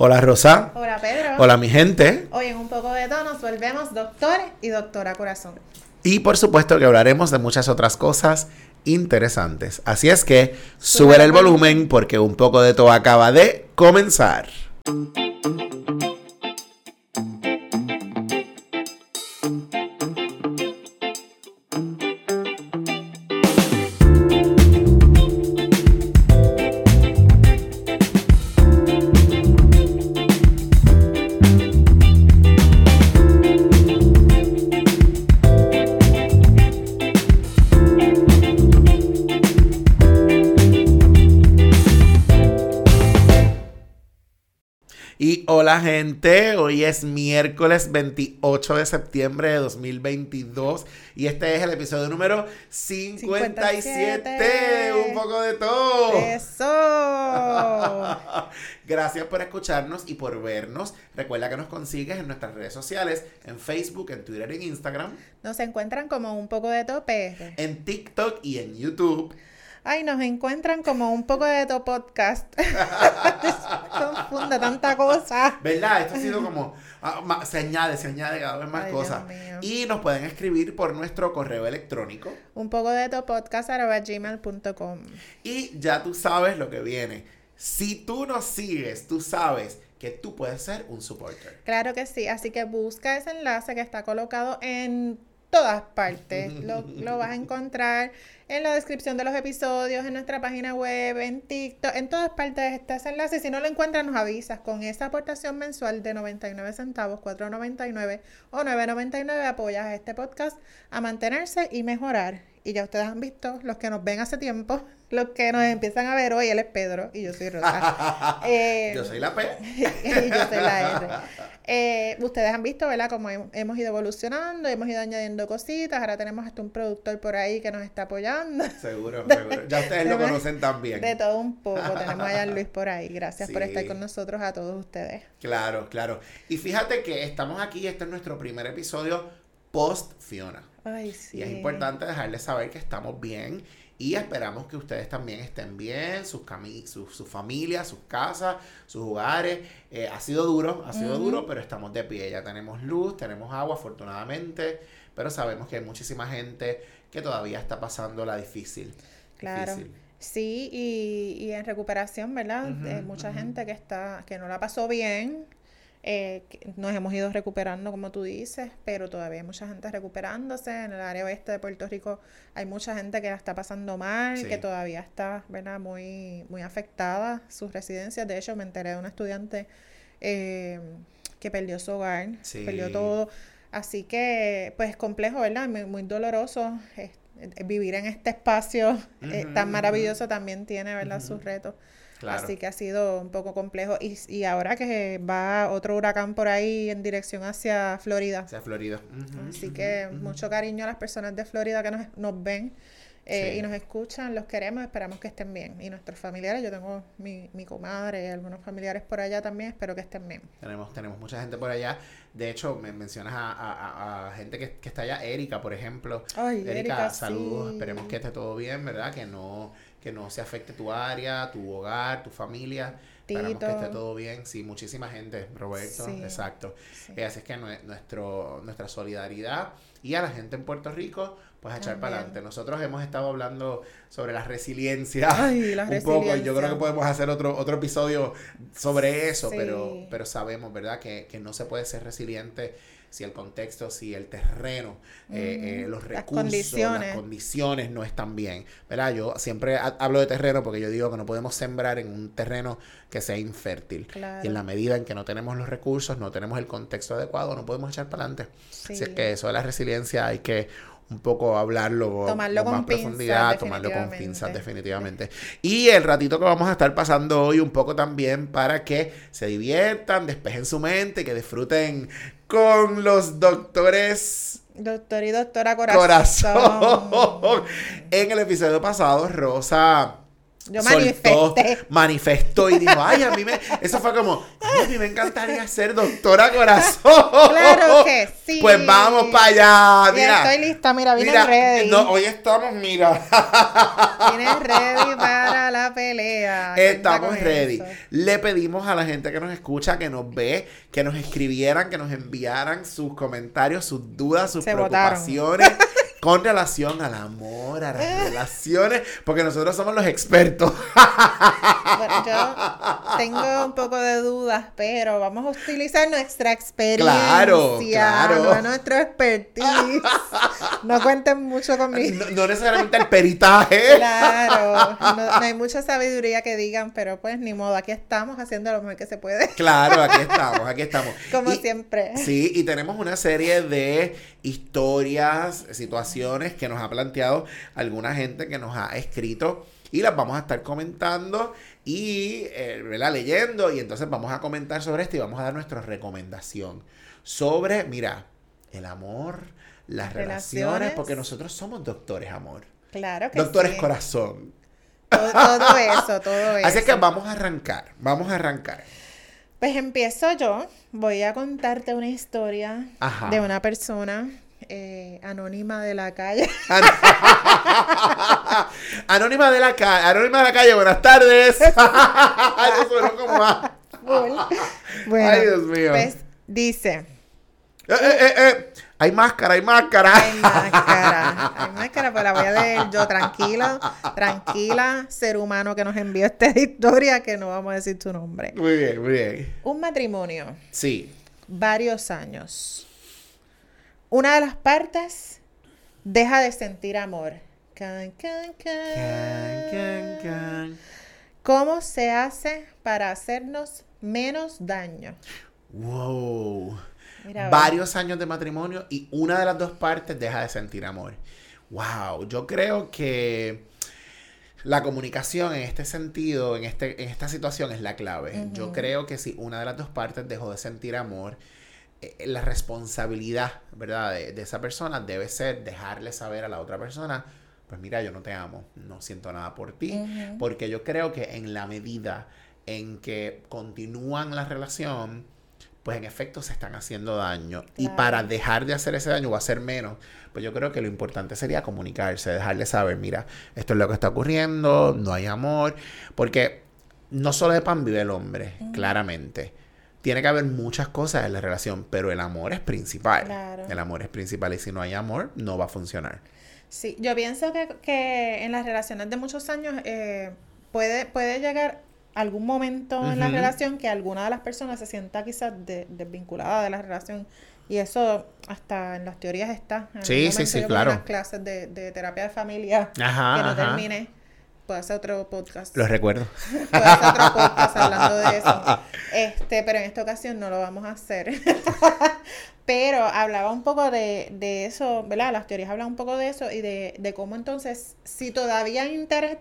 Hola Rosa. Hola Pedro. Hola mi gente. Hoy en un poco de todo nos volvemos doctor y doctora corazón. Y por supuesto que hablaremos de muchas otras cosas interesantes. Así es que sube el volumen porque un poco de todo acaba de comenzar. Hoy es miércoles 28 de septiembre de 2022 y este es el episodio número 57, un poco de todo. Eso. Gracias por escucharnos y por vernos. Recuerda que nos consigues en nuestras redes sociales, en Facebook, en Twitter, en Instagram. Nos encuentran como un poco de tope. En TikTok y en YouTube. Ay, nos encuentran como un poco de tu podcast. Confunde tanta cosa. ¿Verdad? Esto ha sido como. Ah, se añade, se añade cada vez más cosas. Y nos pueden escribir por nuestro correo electrónico. Un poco de tu podcast gmail.com. Y ya tú sabes lo que viene. Si tú nos sigues, tú sabes que tú puedes ser un supporter. Claro que sí, así que busca ese enlace que está colocado en todas partes. Lo, lo, vas a encontrar en la descripción de los episodios, en nuestra página web, en TikTok, en todas partes está ese enlace. Si no lo encuentras, nos avisas. Con esa aportación mensual de 99 centavos, 4.99 o 9.99 apoyas a este podcast a mantenerse y mejorar. Y ya ustedes han visto, los que nos ven hace tiempo, los que nos empiezan a ver hoy, él es Pedro y yo soy Rosa. Eh, yo soy la P. y yo soy la R. Eh, ustedes han visto, ¿verdad? Como hemos ido evolucionando, hemos ido añadiendo cositas. Ahora tenemos hasta un productor por ahí que nos está apoyando. Seguro, seguro. Ya ustedes lo conocen también. De todo un poco. Tenemos a Luis por ahí. Gracias por estar con nosotros a todos ustedes. Claro, claro. Y fíjate que estamos aquí, este es nuestro primer episodio post Fiona. Ay, sí. Y es importante dejarles saber que estamos bien y esperamos que ustedes también estén bien, sus, sus, sus familias, sus casas, sus hogares. Eh, ha sido duro, ha sido duro, pero estamos de pie. Ya tenemos luz, tenemos agua, afortunadamente, pero sabemos que hay muchísima gente que todavía está pasando la difícil. Claro. Sí, y, y, en recuperación, ¿verdad? mucha gente que está, que no la pasó bien, eh, nos hemos ido recuperando, como tú dices, pero todavía hay mucha gente recuperándose. En el área oeste de Puerto Rico hay mucha gente que la está pasando mal, que todavía está ¿verdad? Muy, muy afectada sus residencias. De hecho, me enteré de un estudiante eh, que perdió su hogar, perdió todo. Así que, pues, complejo, ¿verdad? Muy, doloroso. vivir en este espacio eh, tan maravilloso también tiene, ¿verdad? Sus retos. Así que ha sido un poco complejo. Y, y ahora que va otro huracán por ahí en dirección hacia Florida. Hacia Florida. Así que mucho cariño a las personas de Florida que nos, nos ven. Eh, y nos escuchan, los queremos, esperamos que estén bien. Y nuestros familiares, yo tengo mi, mi comadre y algunos familiares por allá también, espero que estén bien. Tenemos, tenemos mucha gente por allá. De hecho, me mencionas a, gente que, está allá, Erika, por ejemplo. Ay, Erika, saludos, esperemos que esté todo bien, ¿verdad? Que no que no se afecte tu área, tu hogar, tu familia. Esperamos que esté todo bien. Sí, muchísima gente, Roberto. Exacto. Eh, así es que nuestro, nuestra solidaridad y a la gente en Puerto Rico, pues a echar para adelante. Nosotros hemos estado hablando sobre la resiliencia Ay, la un poco. Yo creo que podemos hacer otro, otro episodio sobre eso, pero, pero sabemos, ¿verdad? Que, que no se puede ser resiliente si el contexto, si el terreno, eh, eh, los recursos, las condiciones. no están bien. ¿verdad? Yo siempre hablo de terreno porque yo digo que no podemos sembrar en un terreno que sea infértil. Y en la medida en que no tenemos los recursos, no tenemos el contexto adecuado, no podemos echar para adelante. Así es que eso de la resiliencia hay que un poco hablarlo tomarlo con, más profundidad, tomarlo con pinzas definitivamente. Y el ratito que vamos a estar pasando hoy un poco también para que se diviertan, despejen su mente, que disfruten con los doctores Doctor y doctora corazón. en el episodio pasado, Rosa Yo manifesté. manifestó y dijo, ay, a mí me, eso fue como, ay, a mí me encantaría ser doctora corazón. Claro que sí. Pues vamos para allá, mira. estoy lista, mira, vine ready. No, hoy estamos, mira. Vine ready para la pelea. Estamos ready. Le pedimos a la gente que nos escucha, que nos ve, que nos escribieran, que nos enviaran sus comentarios, sus dudas, sus preocupaciones. con relación al amor, a las relaciones, porque nosotros somos los expertos. Bueno, yo tengo un poco de dudas, pero vamos a utilizar nuestra experiencia, claro, claro. no nuestro expertise. No cuenten mucho conmigo. No, necesariamente el peritaje. Claro, no, hay mucha sabiduría que digan, pero pues ni modo, aquí estamos haciendo lo mejor que se puede. Claro, aquí estamos, aquí estamos. Como siempre. Sí, y tenemos una serie de historias, situaciones que nos ha planteado alguna gente que nos ha escrito y las vamos a estar comentando y eh, leyendo y entonces vamos a comentar sobre esto y vamos a dar nuestra recomendación sobre, mira, el amor, las relaciones, porque nosotros somos doctores amor. Claro que Doctores corazón. Todo, todo, eso, todo eso. Así que vamos a arrancar, vamos a arrancar. Pues empiezo yo. Voy a contarte una historia de una persona eh, anónima de la calle. anónima de la calle, anónima de la calle, buenas tardes. Bueno, Ay, Dios mío. Pues dice. Eh, eh, eh, hay máscara, hay máscara. Hay máscara, hay máscara, pues la voy a leer yo tranquila, tranquila, ser humano que nos envió esta historia, que no vamos a decir tu nombre. Muy bien, muy bien. Un matrimonio. Sí. Varios años. Una de las partes deja de sentir amor. Can, can, can. ¿Cómo se hace para hacernos menos daño? Wow varios años de matrimonio y una de las dos partes deja de sentir amor. Wow, yo creo que la comunicación en este sentido, en, este, en esta situación es la clave. Yo creo que si una de las dos partes dejó de sentir amor, la responsabilidad, ¿verdad? De, esa persona debe ser dejarle saber a la otra persona, pues mira, yo no te amo, no siento nada por ti, porque yo creo que en la medida en que continúan la relación, pues en efecto se están haciendo daño. Y para dejar de hacer ese daño o hacer menos, pues yo creo que lo importante sería comunicarse, dejarle saber, mira, esto es lo que está ocurriendo, no hay amor, porque no solo de pan vive el hombre, claramente. Tiene que haber muchas cosas en la relación, pero el amor es principal. El amor es principal y si no hay amor, no va a funcionar. Sí, yo pienso que, que en las relaciones de muchos años eh, puede, puede llegar algún momento en la relación que alguna de las personas se sienta quizás desvinculada de la relación. Y eso hasta en las teorías está. En sí, sí, sí, claro. En las clases de, terapia de familia que no termine. Puedo hacer otro podcast. Lo recuerdo. Puedo hacer otro podcast hablando de eso. Este, pero en esta ocasión no lo vamos a hacer. pero hablaba un poco de, de eso, ¿verdad? Las teorías hablan un poco de eso y de, de cómo entonces, si todavía hay interés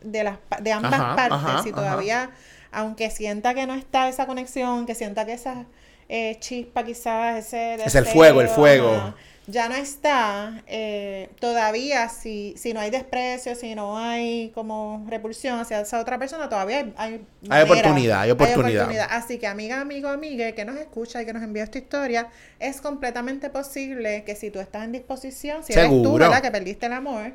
de, las, de ambas partes, si todavía, aunque sienta que no está esa conexión, que sienta que esa eh, chispa quizás, ese... es el fuego, el fuego. Ya no está, eh, todavía si, si no hay desprecio, si no hay como repulsión hacia esa otra persona, todavía hay, hay, oportunidad, hay oportunidad, Así que amiga, amigo, amiga que nos escucha y que nos envía esta historia, es completamente posible que si tú estás en disposición, si eres tú, ¿verdad? Que perdiste el amor,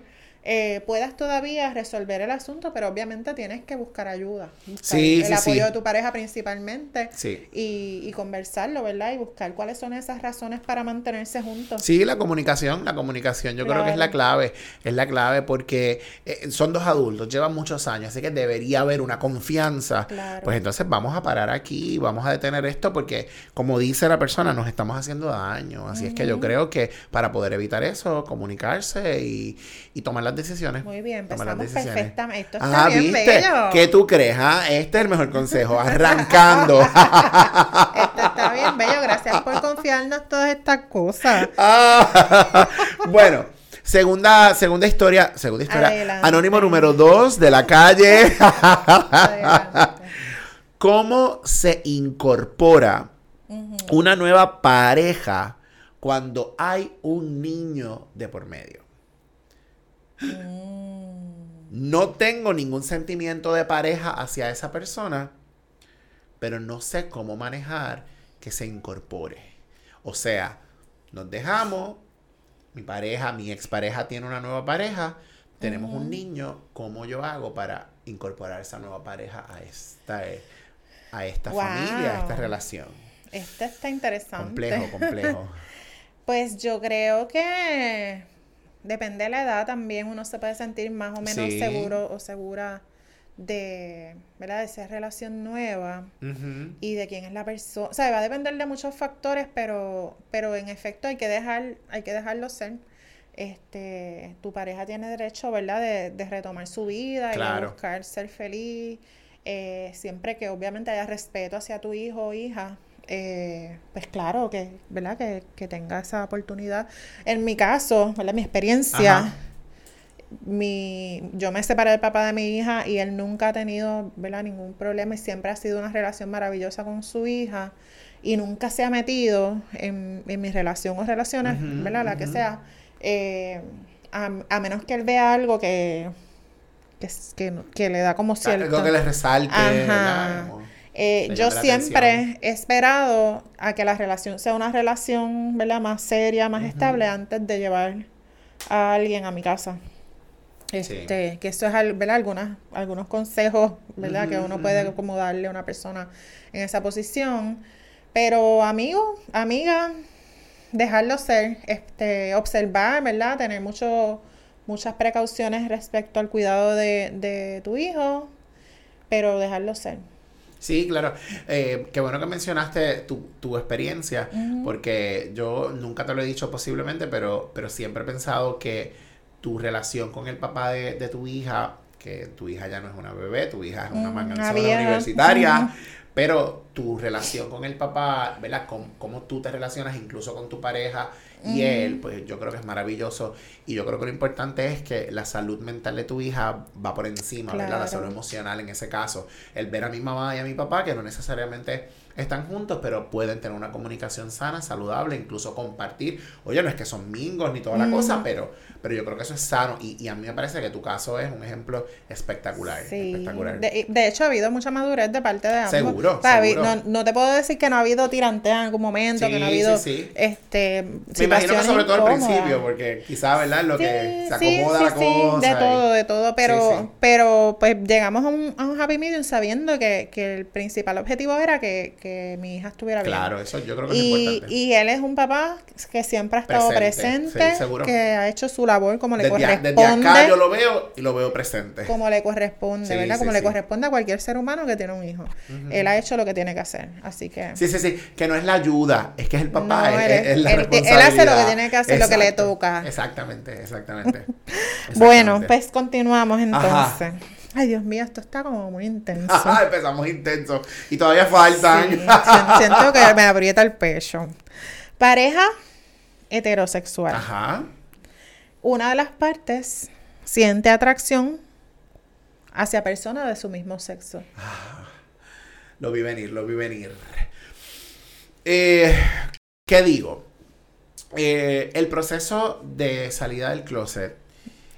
eh, puedas todavía resolver el asunto, pero obviamente tienes que buscar ayuda. sí, el apoyo de tu pareja principalmente. Y, y, conversarlo, ¿verdad? Y buscar cuáles son esas razones para mantenerse juntos. Sí, la comunicación, la comunicación yo creo que es la clave. Es la clave porque eh, son dos adultos, llevan muchos años, así que debería haber una confianza. Pues entonces vamos a parar aquí, vamos a detener esto porque, como dice la persona, nos estamos haciendo daño. Así es que yo creo que para poder evitar eso, comunicarse y, y tomar las decisiones. Muy bien, empezamos perfectamente. Esto está bien bello. ¿Qué tú crees? Ah? Este es el mejor consejo, arrancando. Esto está bien bello, gracias por confiarnos todas estas cosas. Ah, bueno, segunda, segunda historia, segunda historia. Anónimo número dos de la calle. ¿Cómo se incorpora una nueva pareja cuando hay un niño de por medio? Mm. No tengo ningún sentimiento de pareja hacia esa persona, pero no sé cómo manejar que se incorpore. O sea, nos dejamos, mi pareja, mi expareja tiene una nueva pareja, tenemos un niño, ¿cómo yo hago para incorporar esa nueva pareja a esta, a esta familia, a esta relación? Este está interesante. Complejo, complejo. pues yo creo que depende de la edad también uno se puede sentir más o menos seguro o segura de, ¿verdad? de esa relación nueva y de quién es la persona. O sea, va a depender de muchos factores, pero, pero en efecto hay que dejar, hay que dejarlo ser. Este, tu pareja tiene derecho, ¿verdad?, de, retomar su vida y de buscar ser feliz. Eh, siempre que obviamente haya respeto hacia tu hijo o hija, eh, pues claro, que, ¿verdad? Que, tenga esa oportunidad. En mi caso, ¿verdad? Mi experiencia, mi, yo me separé del papá de mi hija y él nunca ha tenido, ¿verdad? Ningún problema y siempre ha sido una relación maravillosa con su hija y nunca se ha metido en, en mi relación o relaciones, ¿verdad? La que sea, eh, a, menos que él vea algo que, que, le da como cierto... Algo que le resalte, eh, yo siempre he esperado a que la relación sea una relación, ¿verdad? Más seria, más estable antes de llevar a alguien a mi casa. Este, que eso es, ¿verdad? Algunas, algunos consejos, ¿verdad? que uno puede como darle a una persona en esa posición. Pero amigo, amiga, dejarlo ser, este, observar, ¿verdad? Tener mucho, muchas precauciones respecto al cuidado de, de tu hijo, pero dejarlo ser. Sí, claro. Eh, qué bueno que mencionaste tu, tu experiencia, porque yo nunca te lo he dicho posiblemente, pero, pero siempre he pensado que tu relación con el papá de, de tu hija, que tu hija ya no es una bebé, tu hija es una mm, universitaria, pero tu relación con el papá, ¿verdad? cómo tú te relacionas incluso con tu pareja, y él, pues yo creo que es maravilloso. Y yo creo que lo importante es que la salud mental de tu hija va por encima, ¿verdad? La salud emocional en ese caso. El ver a mi mamá y a mi papá, que no necesariamente están juntos, pero pueden tener una comunicación sana, saludable, incluso compartir. Oye, no es que son mingos ni toda la cosa, pero, pero yo creo que eso es sano. Y, y, a mí me parece que tu caso es un ejemplo espectacular. Sí. espectacular. De, de, hecho, ha habido mucha madurez de parte de ambos. Seguro. No, no, te puedo decir que no ha habido tiranteo en algún momento, que no ha habido. Sí, este, me imagino que sobre todo al principio, porque quizás, ¿verdad? Lo que se acomoda la cosa. de todo, de todo. Pero, pero pues llegamos a un, a un happy medium sabiendo que, que el principal objetivo era que que mi hija estuviera bien. Claro, eso yo creo que es importante. Y él es un papá que siempre ha estado presente, que ha hecho su labor como le corresponde. desde acá yo lo veo y lo veo presente. Como le corresponde, ¿verdad? Como le corresponde a cualquier ser humano que tiene un hijo. Él ha hecho lo que tiene que hacer, así que... Sí, sí, sí, que no es la ayuda, es que es el papá, es, la él, él hace lo que tiene que hacer, lo que le toca. Exactamente, exactamente. bueno, pues continuamos entonces. Ay, Dios mío, esto está como muy intenso. Empezamos intenso. Y todavía faltan. siento que me aprieta el pecho. Pareja heterosexual. Ajá. Una de las partes siente atracción hacia personas de su mismo sexo. Ah, lo vi venir, lo vi venir. Eh, ¿Qué digo? Eh, el proceso de salida del closet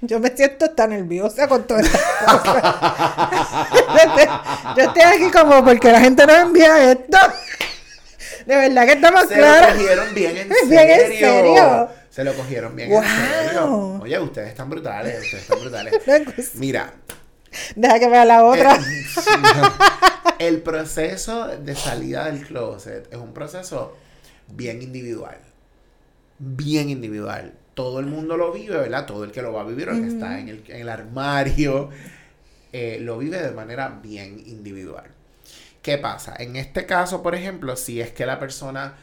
yo me siento tan nerviosa con todo esto. yo estoy aquí como porque la gente no envía esto. De verdad que estamos claros. Se lo cogieron bien en serio. Se lo cogieron bien en serio. Oye, ustedes están brutales, ustedes están brutales. Mira. Deja que vea la otra. El proceso de salida del closet es un proceso bien individual. Bien individual todo el mundo lo vive, ¿verdad? Todo el que lo va a vivir, o el que está en el, en el armario, eh, lo vive de manera bien individual. ¿Qué pasa? En este caso, por ejemplo, si es que la persona,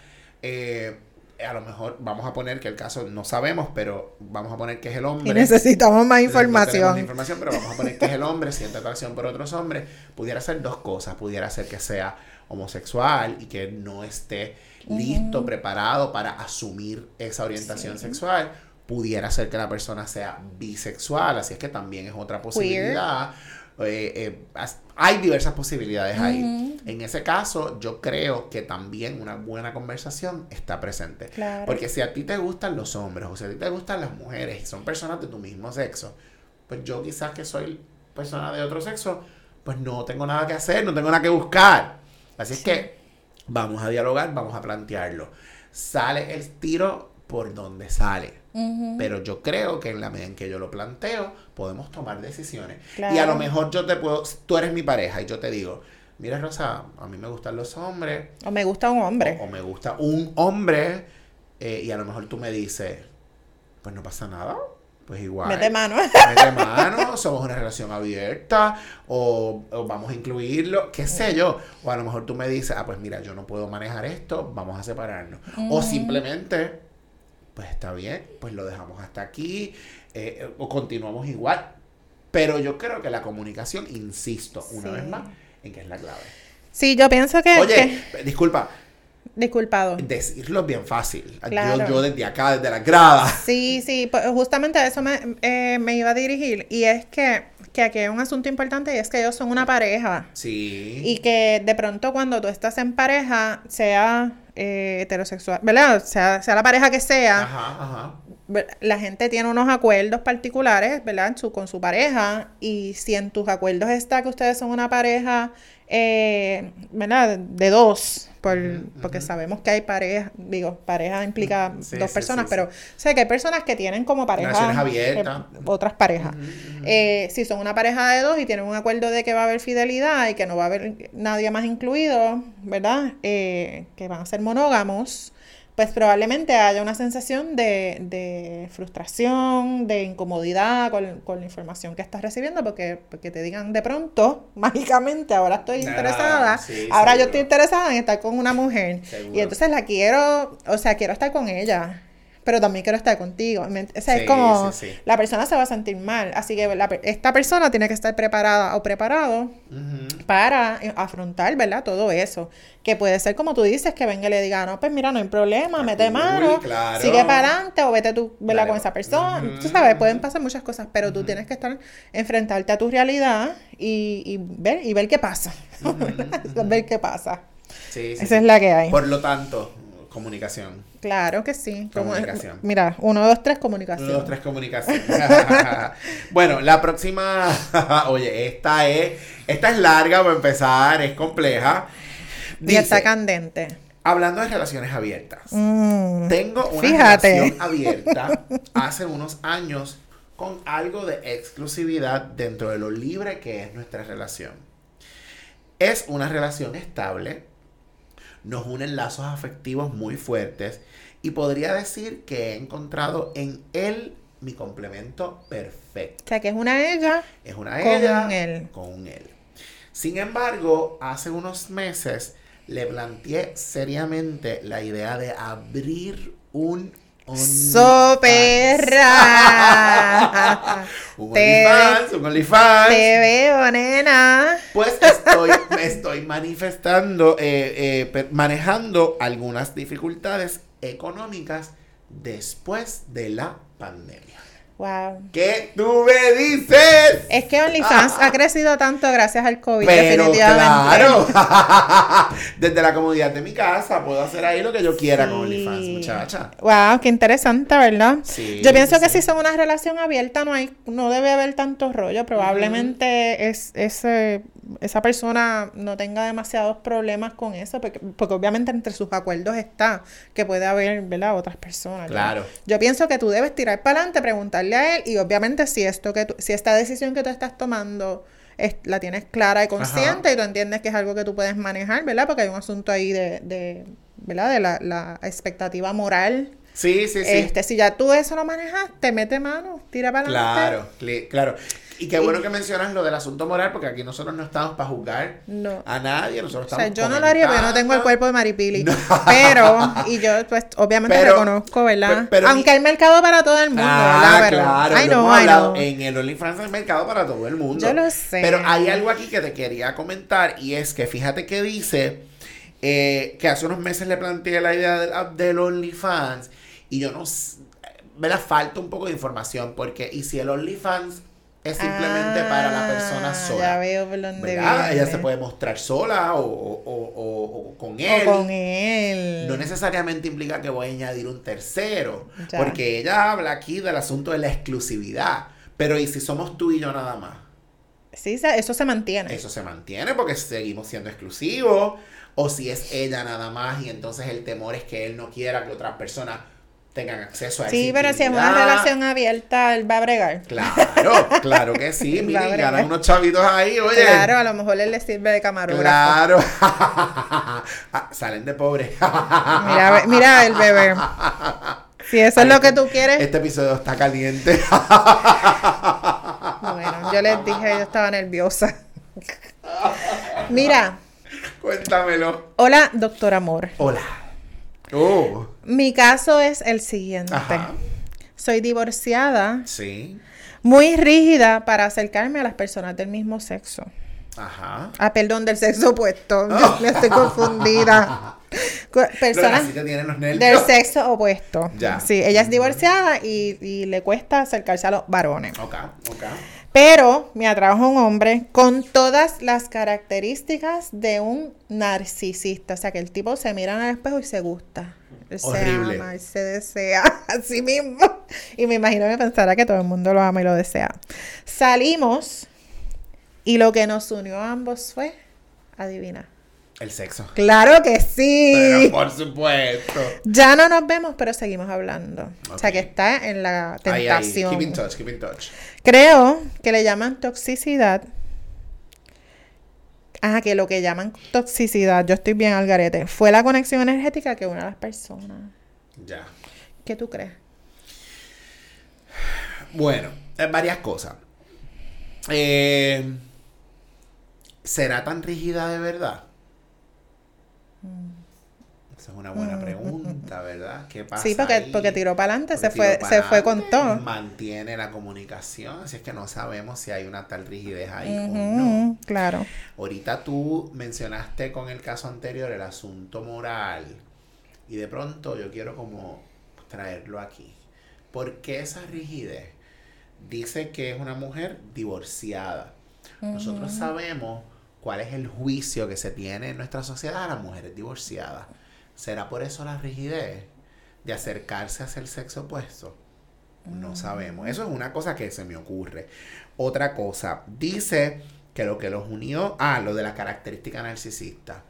eh, a lo mejor vamos a poner que el caso no sabemos, pero vamos a poner que es el hombre. Y necesitamos más información. No información, pero vamos a poner que es el hombre, siente atracción por otros hombres. Pudiera ser dos cosas. Pudiera ser que sea homosexual y que no esté listo, preparado para asumir esa orientación sexual pudiera ser que la persona sea bisexual, así es que también es otra posibilidad. Eh, eh, hay diversas posibilidades ahí. En ese caso, yo creo que también una buena conversación está presente. Porque si a ti te gustan los hombres o si a ti te gustan las mujeres y son personas de tu mismo sexo, pues yo quizás que soy persona de otro sexo, pues no tengo nada que hacer, no tengo nada que buscar. Así es que vamos a dialogar, vamos a plantearlo. Sale el tiro por donde sale. Pero yo creo que en la medida en que yo lo planteo, podemos tomar decisiones. Y a lo mejor yo te puedo, tú eres mi pareja y yo te digo, mira Rosa, a mí me gustan los hombres. O me gusta un hombre. O, me gusta un hombre. Eh, y a lo mejor tú me dices, pues no pasa nada. Pues igual. Mete mano. Mete mano, somos una relación abierta, o, vamos a incluirlo, qué sé yo. O a lo mejor tú me dices, ah, pues mira, yo no puedo manejar esto, vamos a separarnos. O simplemente pues está bien, pues lo dejamos hasta aquí eh, o continuamos igual. Pero yo creo que la comunicación, insisto, una vez más, en que es la clave. Sí, yo pienso que... Oye, disculpa. Disculpado. Decirlo es bien fácil. Yo, yo, desde acá, desde la grada. Sí, sí, pues justamente a eso me, eh, me iba a dirigir. Y es que que aquí hay un asunto importante y es que ellos son una pareja. Sí. Y que de pronto cuando tú estás en pareja, sea eh, heterosexual, ¿verdad? Sea, sea la pareja que sea, ajá, ajá. la gente tiene unos acuerdos particulares, ¿verdad? con su pareja. Y si en tus acuerdos está que ustedes son una pareja, eh, ¿verdad? De dos porque sabemos que hay parejas, digo, pareja implica dos personas, pero sé que hay personas que tienen como pareja. Eh, otras parejas. Eh, si son una pareja de dos y tienen un acuerdo de que va a haber fidelidad y que no va a haber nadie más incluido, ¿verdad? Eh, que van a ser monógamos, pues probablemente haya una sensación de, frustración, de incomodidad con, la información que estás recibiendo, porque, porque te digan de pronto, mágicamente, ahora estoy interesada, ahora yo estoy interesada en estar con una mujer. Y entonces la quiero, o sea, quiero estar con ella pero también quiero estar contigo. O sea, es como la persona se va a sentir mal. Así que esta persona tiene que estar preparada o preparado para eh, afrontar, ¿verdad? Todo eso. Que puede ser como tú dices, que venga y le diga, no, pues mira, no hay problema, mete mano, sigue para adelante o vete tú, ¿verdad? Con esa persona. Tú sabes, pueden pasar muchas cosas, pero tú tienes que estar, enfrentarte a tu realidad y, y ver, y ver qué pasa. ver qué pasa. Esa es la que hay. Por lo tanto, comunicación. Claro que sí. Comunicación. mira, uno, dos, tres, comunicación. Uno, dos, tres, comunicación. bueno, la próxima, oye, esta es, esta es larga para empezar, es compleja. y está candente. Hablando de relaciones abiertas. Mm, tengo una relación abierta hace unos años con algo de exclusividad dentro de lo libre que es nuestra relación. Es una relación estable nos unen lazos afectivos muy fuertes y podría decir que he encontrado en él mi complemento perfecto. O sea, que es una ella. Es una ella con él. Con él. Sin embargo, hace unos meses le planteé seriamente la idea de abrir un Soperra. un OnlyFans, un OnlyFans. Te veo, nena. Pues estoy, estoy manifestando, eh, eh, manejando algunas dificultades económicas después de la pandemia. Wow. ¿Qué tú me dices? Es que OnlyFans ha crecido tanto gracias al COVID, Pero Claro. Desde la comodidad de mi casa puedo hacer ahí lo que yo quiera con OnlyFans, muchacha. Wow, qué interesante, ¿verdad? Sí, yo pienso que si son una relación abierta no hay, no debe haber tanto rollo. Probablemente es ese esa persona no tenga demasiados problemas con eso, porque, porque obviamente entre sus acuerdos está que puede haber, ¿verdad? Otras personas. Claro. Yo pienso que tú debes tirar para adelante, preguntarle a él y obviamente si esto que si esta decisión que tú estás tomando es, la tienes clara y consciente y tú entiendes que es algo que tú puedes manejar, ¿verdad? Porque hay un asunto ahí de, de ¿verdad? De la, la expectativa moral. Sí, sí, sí. Este, si ya tú eso lo manejas, te mete mano, tira para adelante. Claro, claro. Y qué bueno que mencionas lo del asunto moral, porque aquí nosotros no estamos para juzgar a nadie, nosotros estamos O sea, yo no lo haría porque no tengo el cuerpo de Maripili. Pero, y yo pues obviamente reconozco, ¿verdad? Aunque hay mercado para todo el mundo, ah, Claro, ay, no, En el OnlyFans hay mercado para todo el mundo. Yo lo sé. Pero hay algo aquí que te quería comentar y es que fíjate que dice eh, que hace unos meses le planteé la idea del, del OnlyFans y yo no me la falta un poco de información porque y si el OnlyFans es simplemente para la persona ah, sola. Ya veo por dónde Ella se puede mostrar sola o, o, o, con él. O con él. No necesariamente implica que voy a añadir un tercero. Porque ella habla aquí del asunto de la exclusividad. Pero ¿y si somos tú y yo nada más? Sí, eso se mantiene. Eso se mantiene porque seguimos siendo exclusivos. O si es ella nada más y entonces el temor es que él no quiera que otras personas tengan acceso a Sí, pero si es una relación abierta, él va a bregar. Claro, claro que sí. Mira, ganan unos chavitos ahí, oye. Claro, a lo mejor él le sirve de camarógrafo. Claro. Ah, salen de pobre. mira, mira el bebé. Si eso es lo que tú quieres. Este episodio está caliente. bueno, yo les dije, yo estaba nerviosa. Mira. Cuéntamelo. Hola, doctor Amor. Hola. Oh. Mi caso es el siguiente. Soy divorciada. Sí. Muy rígida para acercarme a las personas del mismo sexo. Ajá. Ah, perdón, del sexo opuesto. me estoy confundida. Personas del sexo opuesto. Ya. Sí, ella es divorciada y, le cuesta acercarse a los varones. Ok, ok. Pero me atrajo un hombre con todas las características de un narcisista. O sea, que el tipo se mira en el espejo y se gusta. Se ama y se desea a sí mismo. Y me imagino que pensará que todo el mundo lo ama y lo desea. Salimos y lo que nos unió a ambos fue, adivina. El sexo. Claro que sí. Pero por supuesto. Ya no nos vemos, pero seguimos hablando. O sea que está en la tentación. Keep in touch, keep in touch. Creo que le llaman toxicidad. Ah, que lo que llaman toxicidad, yo estoy bien al garete, fue la conexión energética que une a las personas. Ya. ¿Qué tú crees? Bueno, varias cosas. Eh, ¿Será tan rígida de verdad? Esa es una buena pregunta, ¿verdad? ¿Qué pasa? Sí, porque, porque tiró para adelante, se fue, se fue con todo. Mantiene la comunicación, así es que no sabemos si hay una tal rigidez ahí o no. Claro. Ahorita tú mencionaste con el caso anterior el asunto moral. Y de pronto yo quiero como traerlo aquí. ¿Por qué esa rigidez? Dice que es una mujer divorciada. Nosotros sabemos cuál es el juicio que se tiene en nuestra sociedad a las mujeres divorciadas. ¿Será por eso la rigidez de acercarse hacia el sexo opuesto? No mm. sabemos. Eso es una cosa que se me ocurre. Otra cosa, dice que lo que los unió, ah, lo de la característica narcisista.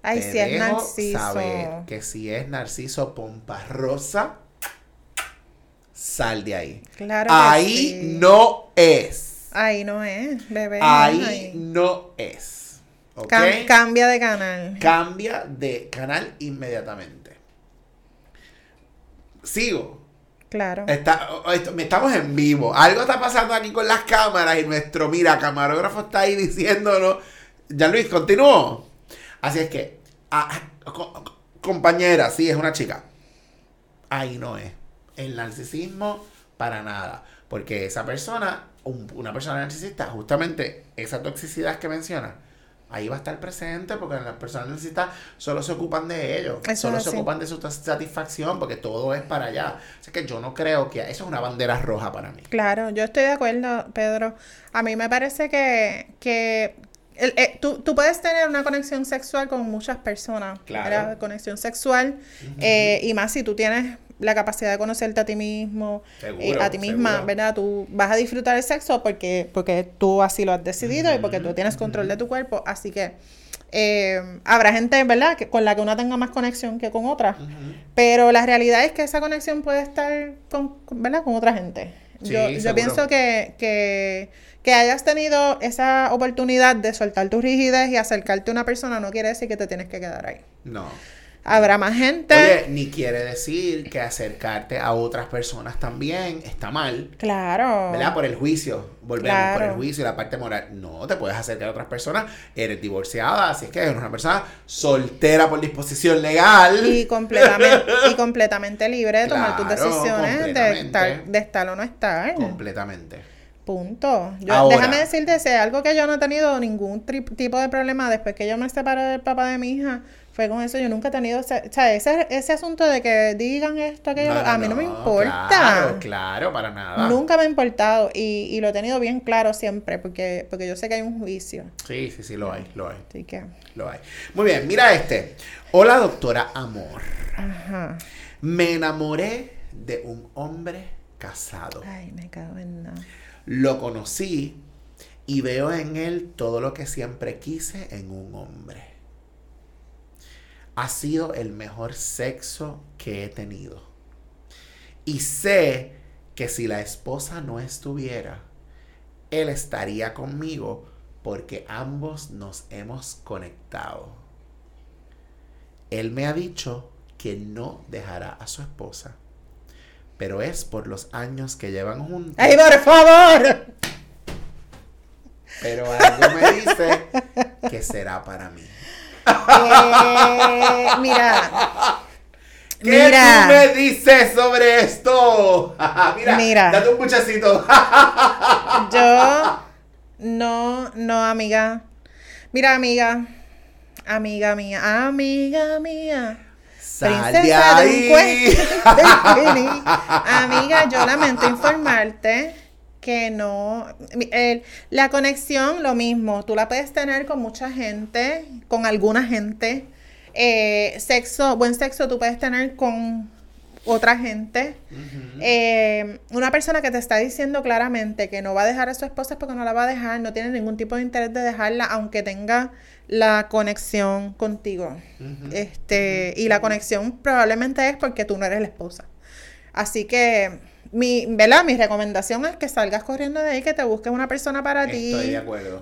Ay, si es narciso. saber que si es narciso pompa rosa, sal de ahí. Claro. Ahí no es. Ahí no es, bebé. Ahí, no es. Cambia de canal. Cambia de canal inmediatamente. Sigo. Claro. Está, estamos en vivo. Algo está pasando aquí con las cámaras y nuestro, mira, camarógrafo está ahí diciéndonos. Ya Luis, continuó. Así es que, ah, compañera, sí, es una chica. Ahí no es. El narcisismo, para nada. Porque esa persona una persona narcisista, justamente esa toxicidad que menciona, ahí va a estar presente porque las personas narcisistas solo se ocupan de ellos, solo se ocupan de su satisfacción porque todo es para allá. Así que yo no creo que eso es una bandera roja para mí. Claro, yo estoy de acuerdo, Pedro. A mí me parece que, que eh, tú, tú, puedes tener una conexión sexual con muchas personas, claro. conexión sexual, eh, y más si tú tienes la capacidad de conocerte a ti mismo, eh, a ti misma, ¿verdad? Tú vas a disfrutar el sexo porque, porque tú así lo has decidido y porque tú tienes control de tu cuerpo. Así que eh, habrá gente, ¿verdad?, que, con la que una tenga más conexión que con otra. Pero la realidad es que esa conexión puede estar con, ¿verdad? con otra gente. yo, yo pienso que, que, que hayas tenido esa oportunidad de soltar tu rigidez y acercarte a una persona no quiere decir que te tienes que quedar ahí. No habrá más gente. Oye, ni quiere decir que acercarte a otras personas también está mal. Claro. ¿Verdad? Por el juicio. Volvemos por el juicio y la parte moral. No, te puedes acercar a otras personas. Eres divorciada, así es que eres una persona soltera por disposición legal. Y completamente, y completamente libre de tomar tus decisiones de estar, de estar o no estar. Completamente. Punto. déjame decirte, si algo que yo no he tenido ningún tipo de problema después que yo me separé del papá de mi hija, fue con eso. Yo nunca he tenido, o sea, ese, ese asunto de que digan esto, aquello, a mí no, me importa. Claro, claro, para nada. Nunca me ha importado y, y, lo he tenido bien claro siempre porque, porque yo sé que hay un juicio. Sí, sí, sí, lo hay, lo hay. Así que. Lo hay. Muy bien, mira este. Hola, doctora Amor. Ajá. Me enamoré de un hombre casado. Ay, me cago en nada. Lo conocí y veo en él todo lo que siempre quise en un hombre. Ha sido el mejor sexo que he tenido. Y sé que si la esposa no estuviera, él estaría conmigo porque ambos nos hemos conectado. Él me ha dicho que no dejará a su esposa, pero es por los años que llevan juntos. ¡Ay, por favor! Pero algo me dice que será para mí. Eh, mira. ¿Qué mira, tú me dices sobre esto? mira, mira, date un muchachito. yo no, no, amiga. Mira, amiga. Amiga mía, amiga mía. Princesa de un Amiga, yo lamento informarte que no. la conexión, lo mismo. Tú la puedes tener con mucha gente, con alguna gente. Eh, sexo, buen sexo tú puedes tener con otra gente. Eh, una persona que te está diciendo claramente que no va a dejar a su esposa es porque no la va a dejar, no tiene ningún tipo de interés de dejarla, aunque tenga la conexión contigo. este, y la conexión probablemente es porque tú no eres la esposa. Así que mi, ¿verdad? Mi recomendación es que salgas corriendo de ahí, que te busques una persona para ti.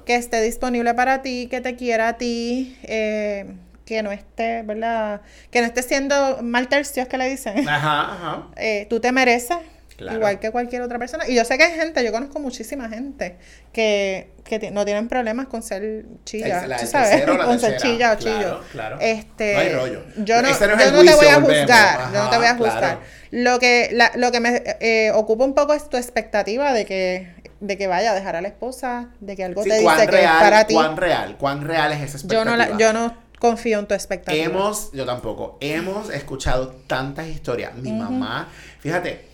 Que esté disponible para ti, que te quiera a ti. Eh, que no esté, ¿verdad? Que no esté siendo mal tercios que le dicen. Ajá, ajá. Eh, tú te mereces. Igual que cualquier otra persona. Y yo sé que hay gente, yo conozco muchísima gente que, que no tienen problemas con ser chilla. ¿tú sabes? con ser chilla o chillo. Claro. Este, no hay rollo. Yo no, yo no te voy a juzgar. yo no te voy a juzgar. Lo que, la, lo que me eh, ocupa un poco es tu expectativa de que de que vaya a dejar a la esposa, de que algo te dice que es para ti. ¿Cuán real? ¿Cuán real es esa expectativa? Yo no, yo no confío en tu expectativa. Hemos, yo tampoco, hemos escuchado tantas historias. Mi mamá, fíjate,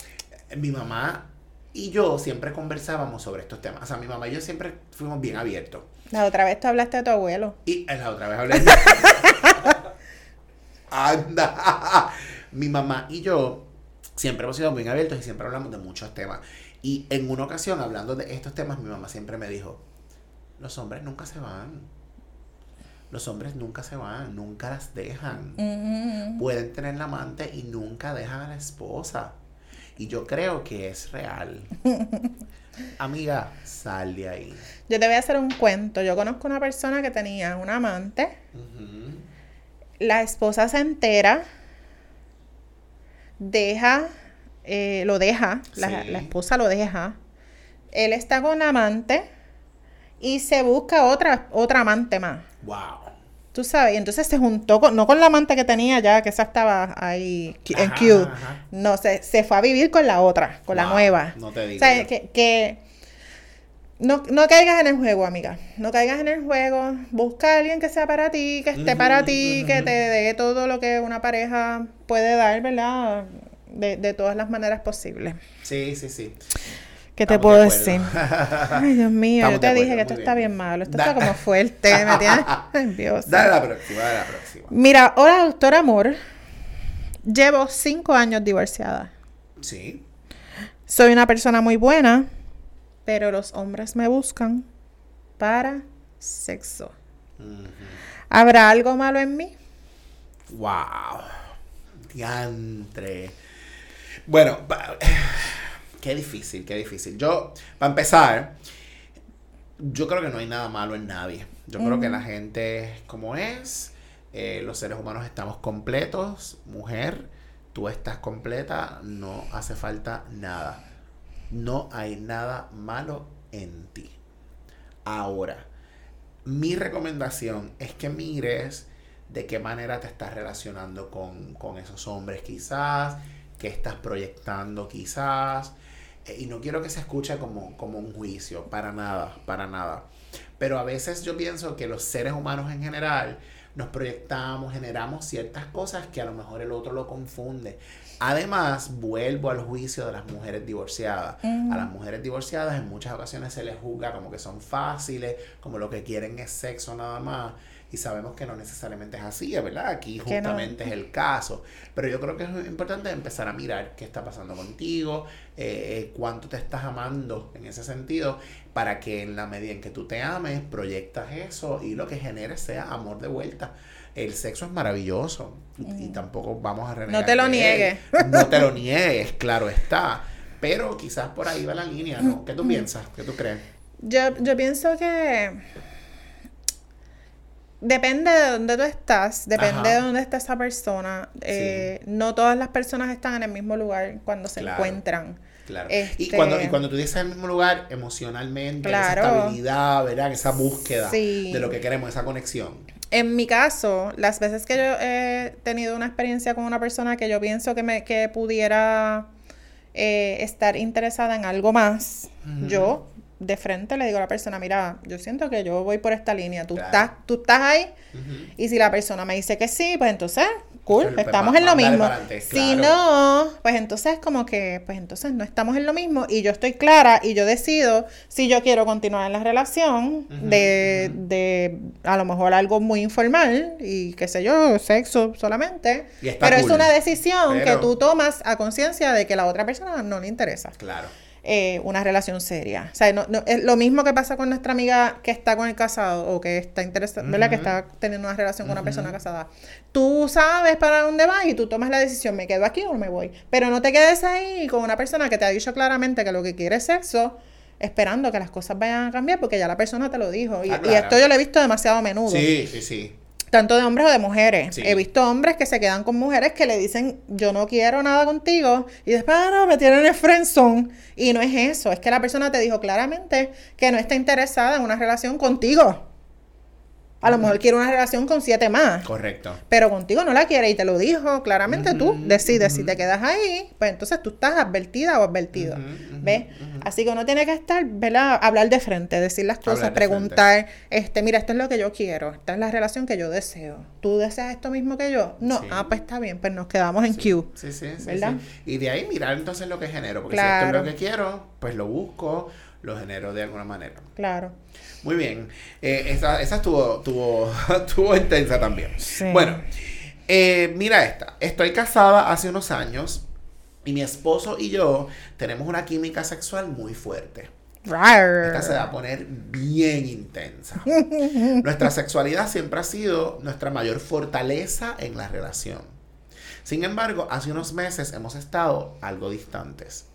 mi mamá y yo siempre conversábamos sobre estos temas. O sea, mi mamá y yo siempre fuimos bien abiertos. La otra vez tú hablaste de tu abuelo. Y la otra vez hablé de... Anda. mi mamá y yo siempre hemos sido bien abiertos y siempre hablamos de muchos temas. Y en una ocasión, hablando de estos temas, mi mamá siempre me dijo, los hombres nunca se van los hombres nunca se van, nunca las dejan. Pueden tener la amante y nunca dejan a la esposa. Y yo creo que es real. Amiga, sal de ahí. Yo te voy a hacer un cuento. Yo conozco una persona que tenía un amante. La esposa se entera. Deja, eh, lo deja. La, la, esposa lo deja. Él está con la amante y se busca otra, otra amante más. Wow. Tú sabes, y entonces se juntó con, no con la amante que tenía ya, que esa estaba ahí en Q. No, se, se fue a vivir con la otra, con la nueva. No te digo. O sea, que, que no, no, caigas en el juego, amiga. No caigas en el juego. Busca a alguien que sea para ti, que esté para ti, que te dé todo lo que una pareja puede dar, ¿verdad? De, de todas las maneras posibles. Sí, sí, sí. ¿Qué te puedo decir? Ay, Dios mío, yo te dije que esto está bien malo. Esto está como fuerte, ¿me entiendes? Dios. Dale la próxima, dale la próxima. Mira, hola, doctor Amor. Llevo cinco años divorciada. Sí. Soy una persona muy buena, pero los hombres me buscan para sexo. ¿Habrá algo malo en mí? Wow. Diantre. Bueno, Qué difícil, qué difícil. Yo, para empezar, yo creo que no hay nada malo en nadie. Yo creo que la gente es como es. Eh, los seres humanos estamos completos. Mujer, tú estás completa. No hace falta nada. No hay nada malo en ti. Ahora, mi recomendación es que mires de qué manera te estás relacionando con, con esos hombres quizás, qué estás proyectando quizás, y no quiero que se escuche como, como un juicio, para nada, para nada. Pero a veces yo pienso que los seres humanos en general nos proyectamos, generamos ciertas cosas que a lo mejor el otro lo confunde. Además, vuelvo al juicio de las mujeres divorciadas. A las mujeres divorciadas en muchas ocasiones se les juzga como que son fáciles, como lo que quieren es sexo nada más. Y sabemos que no necesariamente es así, ¿verdad? Aquí justamente es el caso. Pero yo creo que es importante empezar a mirar qué está pasando contigo, eh, cuánto te estás amando en ese sentido, para que en la medida en que tú te ames, proyectas eso y lo que genere sea amor de vuelta. El sexo es maravilloso y, mm. tampoco vamos a renegar. No te lo niegues. No te lo niegues, claro está. Pero quizás por ahí va la línea, ¿no? ¿Qué tú mm. piensas? ¿Qué tú crees? Yo, yo pienso que depende de dónde tú estás, depende de dónde está esa persona. Eh, no todas las personas están en el mismo lugar cuando se encuentran. Claro. y, este cuando, y cuando tú dices en el mismo lugar, emocionalmente, esa estabilidad, ¿verdad? Esa búsqueda de lo que queremos, esa conexión. En mi caso, las veces que yo he tenido una experiencia con una persona que yo pienso que me que pudiera eh, estar interesada en algo más, yo de frente le digo a la persona, mira, yo siento que yo voy por esta línea, tú, estás, tú estás ahí, y si la persona me dice que sí, pues entonces cool, pues estamos en lo mismo. Si no, pues entonces como que, pues entonces no estamos en lo mismo y yo estoy clara y yo decido si yo quiero continuar en la relación de, de a lo mejor algo muy informal y qué sé yo, sexo solamente. Pero es una decisión que tú tomas a conciencia de que la otra persona no le interesa. Claro. Eh, una relación seria. O sea, no, es lo mismo que pasa con nuestra amiga que está con el casado o que está interesada, ¿verdad? Que está teniendo una relación con una persona casada. Tú sabes para dónde vas y tú tomas la decisión, me quedo aquí o me voy. Pero no te quedes ahí con una persona que te ha dicho claramente que lo que quiere es sexo esperando que las cosas vayan a cambiar porque ya la persona te lo dijo. Y, ah, y esto yo lo he visto demasiado a menudo. Sí, sí, sí tanto de hombres o de mujeres. He visto hombres que se quedan con mujeres que le dicen, yo no quiero nada contigo, y después, ah, no, me tienen el friendzone. Y no es eso, es que la persona te dijo claramente que no está interesada en una relación contigo. A lo mejor quiere una relación con siete más. Correcto. Pero contigo no la quiere y te lo dijo claramente tú. Decides si te quedas ahí, pues entonces tú estás advertida o advertido. ¿Ves? Así que uno tiene que estar, ¿verdad? Hablar de frente, decir las cosas, preguntar, este, mira, esto es lo que yo quiero, esta es la relación que yo deseo. ¿Tú deseas esto mismo que yo? No, ah, pues está bien, pues nos quedamos en Q. Sí, sí, sí. ¿Verdad? Y de ahí mirar entonces lo que genero, porque si esto es lo que quiero, pues lo busco, lo genero de alguna manera. Claro. Muy bien. Eh, esa, esa estuvo, tuvo, intensa también. Bueno, eh, mira esta. Estoy casada hace unos años y mi esposo y yo tenemos una química sexual muy fuerte. Esta se va a poner bien intensa. Nuestra sexualidad siempre ha sido nuestra mayor fortaleza en la relación. Sin embargo, hace unos meses hemos estado algo distantes.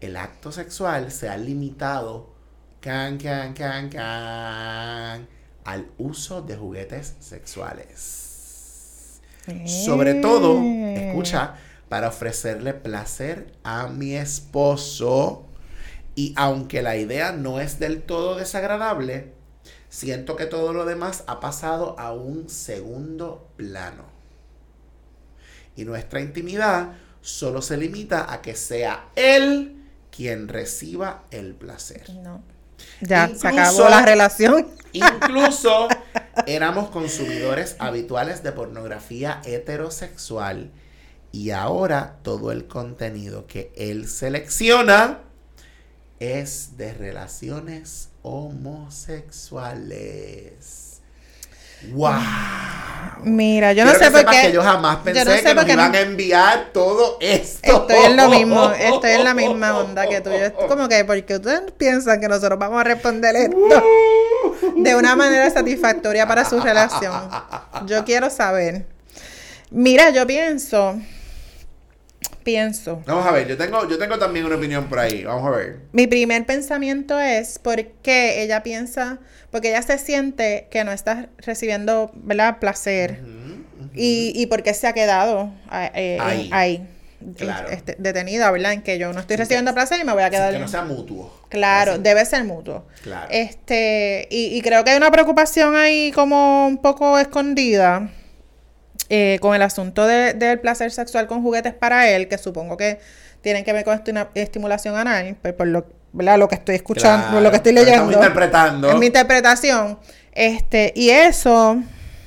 El acto sexual se ha limitado can, can, can, can, al uso de juguetes sexuales. Sobre todo, escucha, para ofrecerle placer a mi esposo. Y aunque la idea no es del todo desagradable, siento que todo lo demás ha pasado a un segundo plano. Y nuestra intimidad solo se limita a que sea él quien reciba el placer. No. Ya, se acabó la relación. Incluso éramos consumidores habituales de pornografía heterosexual y ahora todo el contenido que él selecciona es de relaciones homosexuales. ¡Wow! Mira, yo no sé por qué. Que yo jamás pensé que nos iban a enviar todo esto. Estoy en lo mismo, estoy en la misma onda que tú. Yo como que, porque ustedes piensan que nosotros vamos a responder esto uh. de una manera satisfactoria para su relación. Yo quiero saber. Mira, yo pienso pienso. Vamos a ver, yo tengo, yo tengo también una opinión por ahí. Vamos a ver. Mi primer pensamiento es por qué ella piensa, porque ella se siente que no está recibiendo, ¿verdad? Placer. Y, y por qué se ha quedado eh, ahí. Este, detenida, ¿verdad? En que yo no estoy recibiendo placer y me voy a quedar. que no sea mutuo. Claro, debe ser mutuo. Claro. Este, y, y creo que hay una preocupación ahí como un poco escondida eh, con el asunto del placer sexual con juguetes para él, que supongo que tienen que ver con estimulación anal, pues, por lo, lo que estoy escuchando, por lo que estoy leyendo. interpretando. En mi interpretación. Este, y eso,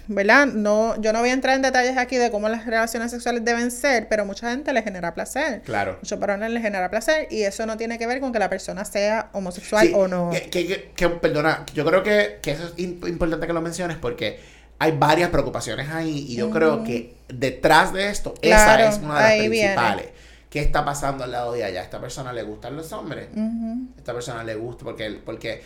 ¿verdad? No, yo no voy a entrar en detalles aquí de cómo las relaciones sexuales deben ser, pero mucha gente le genera placer. Claro. Muchos varones le genera placer y eso no tiene que ver con que la persona sea homosexual o no. Que, que, perdona, yo creo que, que eso es importante que lo menciones porque hay varias preocupaciones ahí y yo creo que detrás de esto, esa es una de las principales. ¿Qué está pasando al lado de allá? ¿A esta persona le gustan los hombres? ¿A esta persona le gusta? Porque, porque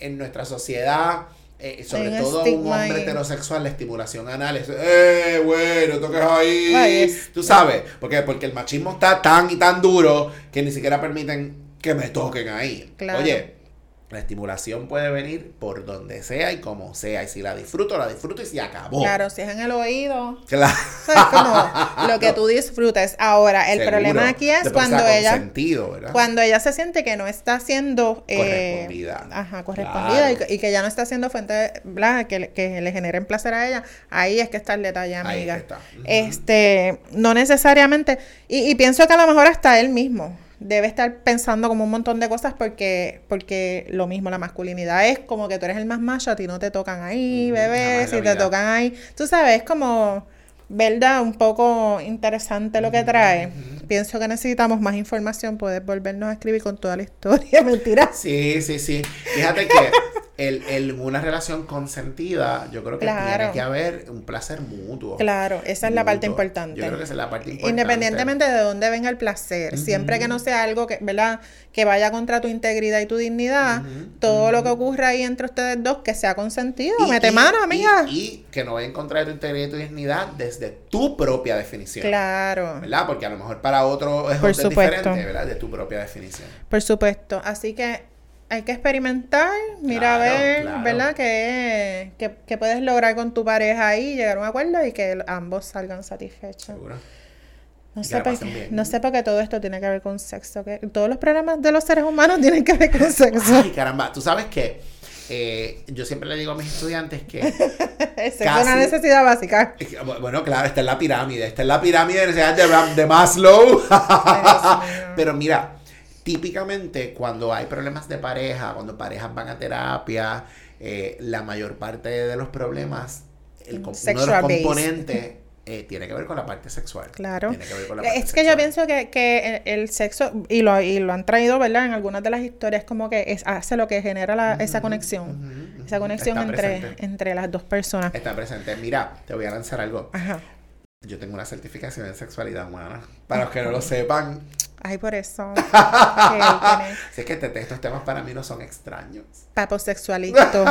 en nuestra sociedad, eh, sobre todo un hombre heterosexual, la estimulación anal es, ¡eh, bueno, toques ahí! Tú sabes, porque, porque el machismo está tan y tan duro que ni siquiera permiten que me toquen ahí. Oye, la estimulación puede venir por donde sea y como sea. Y si la disfruto, la disfruto y se acabó. Claro, si es en el oído. Claro. Es como lo que tú disfrutes. Ahora, el problema aquí es cuando ella. Cuando ella se siente que no está siendo. Eh, correspondida. Ajá, correspondida. Y, que ya no está siendo fuente. Bla, que, que, le generen placer a ella. Ahí es que está el detalle, amiga. Ahí está. Este. No necesariamente. Y, y pienso que a lo mejor hasta él mismo debe estar pensando como un montón de cosas porque, porque lo mismo, la masculinidad es como que tú eres el más macho, a ti no te tocan ahí, bebé, si te tocan ahí. Tú sabes, es como, ¿verdad? Un poco interesante lo que trae. Pienso que necesitamos más información, puedes volvernos a escribir con toda la historia, mentira. Sí, sí, sí. Fíjate que el, el, una relación consentida, yo creo que tiene que haber un placer mutuo. Claro, esa es la parte importante. Yo creo que esa es la parte importante. Independientemente de dónde venga el placer, siempre que no sea algo que, ¿verdad? Que vaya contra tu integridad y tu dignidad, todo lo que ocurra ahí entre ustedes dos, que sea consentido, mete mano, amiga. Y, que no vaya en contra de tu integridad y tu dignidad desde tu propia definición. Claro. ¿Verdad? Porque a lo mejor para otro es diferente, ¿verdad? De tu propia definición. Por supuesto. Así que hay que experimentar, mira a ver, ¿verdad? Que, que, puedes lograr con tu pareja ahí, llegar a un acuerdo y que ambos salgan satisfechos. No sé, por, no sé por qué todo esto tiene que ver con sexo. Que todos los problemas de los seres humanos tienen que ver con sexo. Ay, caramba. Tú sabes que eh, yo siempre le digo a mis estudiantes que. es una necesidad básica. Bueno, claro, esta es la pirámide. Esta es la pirámide de necesidades de, de Maslow. Pero mira, típicamente cuando hay problemas de pareja, cuando parejas van a terapia, eh, la mayor parte de los problemas, el, uno de los componentes eh, tiene que ver con la parte sexual. Claro. es que yo pienso que, el, sexo, y lo, y lo han traído, ¿verdad? En algunas de las historias, como que es, hace lo que genera esa conexión. esa conexión entre, entre las dos personas. Está presente. Mira, te voy a lanzar algo. Ajá. Yo tengo una certificación en sexualidad humana. Para los que no lo sepan, Ay, por eso. si es que estos temas para mí no son extraños. Paposexualito.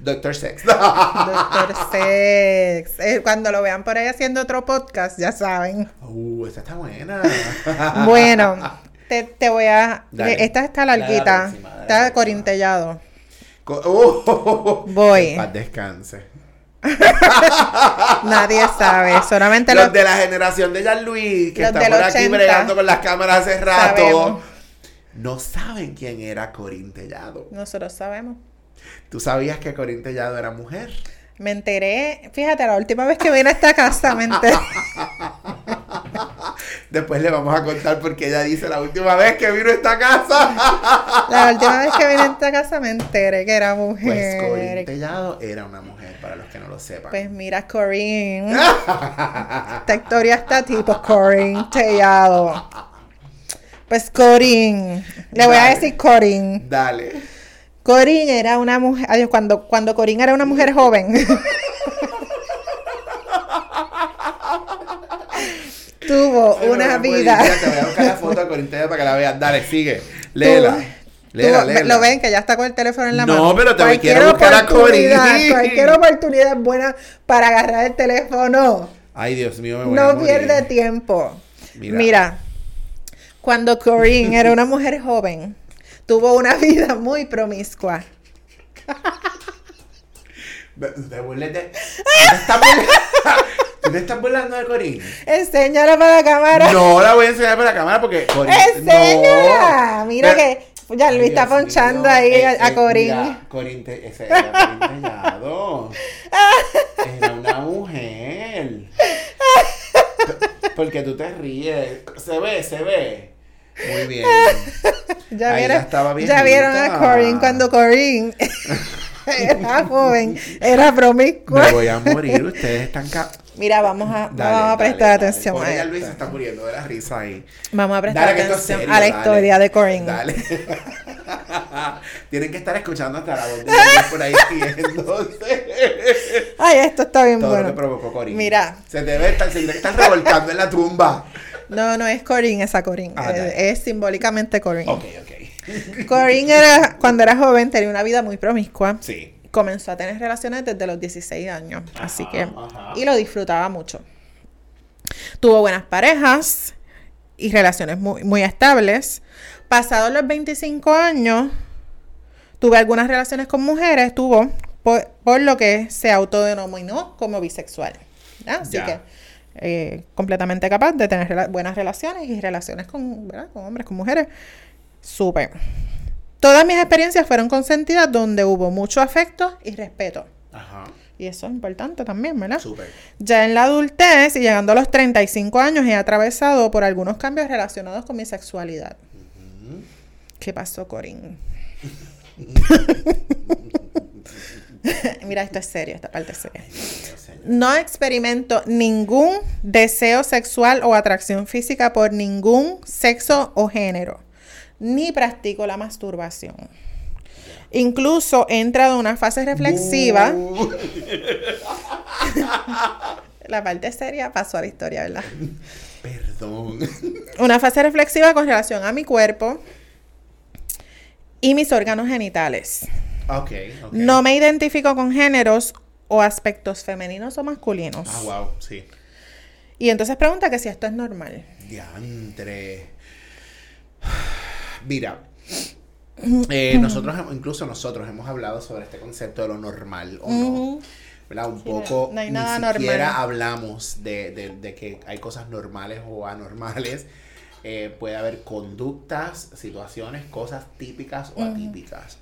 Doctor Sex. Doctor Sex. Eh, cuando lo vean por ahí haciendo otro podcast, ya saben. Uh, esta está buena. bueno, te, te voy a. esta está larguita. está corintellado. Uh, Voy. Paz descanse. Nadie sabe, solamente los, de la generación de Jean-Louis, que está por aquí bregando con las cámaras hace rato, no saben quién era Corín Tellado. Nosotros sabemos. ¿Tú sabías que Corín Tellado era mujer? Me enteré, fíjate, la última vez que vine a esta casa me enteré. Después le vamos a contar porque ella dice la última vez que vino a esta casa. la última vez que vine a esta casa me enteré que era mujer. Pues Corín Tellado era una mujer, para los que no lo sepan. Pues mira, Corín. esta historia está tipo Corín Tellado. Pues Corín. Le voy a decir Corín. Dale. Corín era una mujer. Adiós, cuando, cuando Corín era una mujer joven. tuvo una vida. te voy a buscar la foto de Corín para que la veas. Dale, sigue. Léela. Léela, léela. Lo ven que ya está con el teléfono en la mano. No, pero te quiero buscar a. Cualquier oportunidad es buena para agarrar el teléfono. Ay, Dios mío, me voy No pierde tiempo. Mira. Mira, cuando Corinne era una mujer joven, tuvo una vida muy promiscua. ¿Te burles de... ¿Tú te estás burlando de Corín? Enséñala para la cámara. No la voy a enseñar para la cámara porque Corín. Enséñala. Mira que ya Luis está ponchando ahí a, a, Corín. Mira, Corín te, ese era Corín Tellado. Era una mujer. Porque tú te ríes. Se ve, se ve. Muy bien. ya, vieron, ya vieron a Corinne cuando Corinne era joven, era promiscua. Me voy a morir, ustedes están... Mira, vamos a, vamos a prestar atención a esto. Luis está muriendo de la risa ahí. Vamos a prestar atención a la historia de Corinne. Dale. Tienen que estar escuchando hasta la voz de por ahí riéndose. Ay, esto está bien Todo bueno. Lo que provocó Corinne. Mira. Se debe estar, se debe estar revolcando en la tumba. No, no es Corinne esa Corinne. Ah, es, simbólicamente Corinne. Ok, ok. Corinne era, cuando era joven, tenía una vida muy promiscua. Sí comenzó a tener relaciones desde los 16 años. así que, y lo disfrutaba mucho. Tuvo buenas parejas y relaciones muy, muy estables. Pasados los 25 años, tuve algunas relaciones con mujeres, tuvo, por, lo que se autodenominó como bisexual. Así que, eh, completamente capaz de tener buenas relaciones y relaciones con, con hombres, con mujeres. Súper. Todas mis experiencias fueron consentidas donde hubo mucho afecto y respeto. Ajá. Y eso es importante también, ¿verdad? Súper. Ya en la adultez y llegando a los 35 años he atravesado por algunos cambios relacionados con mi sexualidad. ¿Qué pasó, Corín? Mira, esto es serio, esta parte es seria. No experimento ningún deseo sexual o atracción física por ningún sexo o género ni practico la masturbación. Incluso he entrado en una fase reflexiva. la parte seria pasó a la historia, ¿verdad? Perdón. Una fase reflexiva con relación a mi cuerpo y mis órganos genitales. Okay, No me identifico con géneros o aspectos femeninos o masculinos. Ah, wow, sí. Y entonces pregunta que si esto es normal. Diantre. Mira, eh, nosotros, incluso nosotros hemos hablado sobre este concepto de lo normal o no. ¿verdad? Un poco, no, hay ni siquiera hablamos de, que hay cosas normales o anormales. Eh, puede haber conductas, situaciones, cosas típicas o atípicas.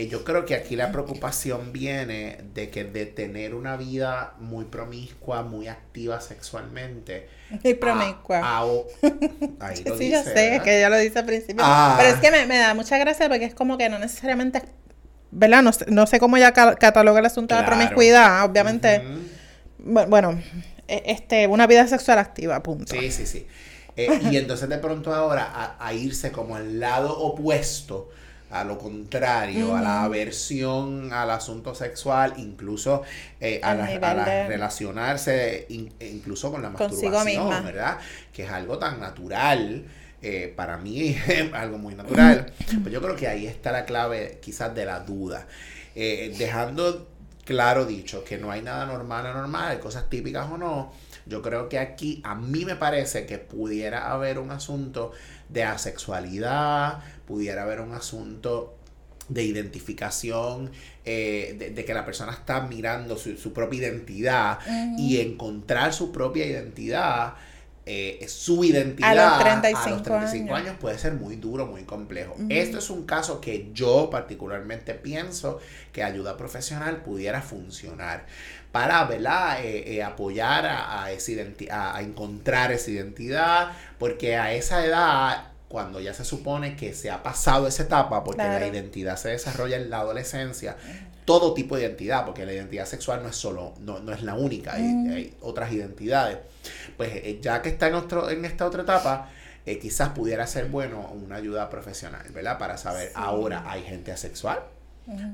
Eh, yo creo que aquí la preocupación viene de que de tener una vida muy promiscua, muy activa sexualmente. Muy promiscua. ahí lo sí, yo sé, que ella lo dice al principio. Ah. Pero es que me, da mucha gracia porque es como que no necesariamente, ¿verdad? No, sé cómo ella cataloga el asunto de la promiscuidad. Obviamente, bueno, e, este, una vida sexual activa, punto. Sí, sí, sí. Eh, y entonces de pronto ahora a, a irse como al lado opuesto a lo contrario, a la aversión al asunto sexual, incluso eh, a, la, relacionarse incluso con la masturbación, ¿verdad? Que es algo tan natural. Eh, para mí es algo muy natural. Pues yo creo que ahí está la clave quizás de la duda. Eh, dejando claro dicho que no hay nada normal o normal, hay cosas típicas o no. Yo creo que aquí a mí me parece que pudiera haber un asunto de asexualidad, pudiera haber un asunto de identificación, eh, de, que la persona está mirando su, propia identidad y encontrar su propia identidad, eh, su identidad a los 35, años. puede ser muy duro, muy complejo. Esto es un caso que yo particularmente pienso que ayuda profesional pudiera funcionar para eh, apoyar a, a, a encontrar esa identidad, porque a esa edad cuando ya se supone que se ha pasado esa etapa, porque la identidad se desarrolla en la adolescencia, todo tipo de identidad, porque la identidad sexual no es solo, no, no es la única, hay, otras identidades. Pues eh, ya que está en, otro, en esta otra etapa, eh, quizás pudiera ser bueno una ayuda profesional, ¿verdad? Para saber, ahora hay gente asexual,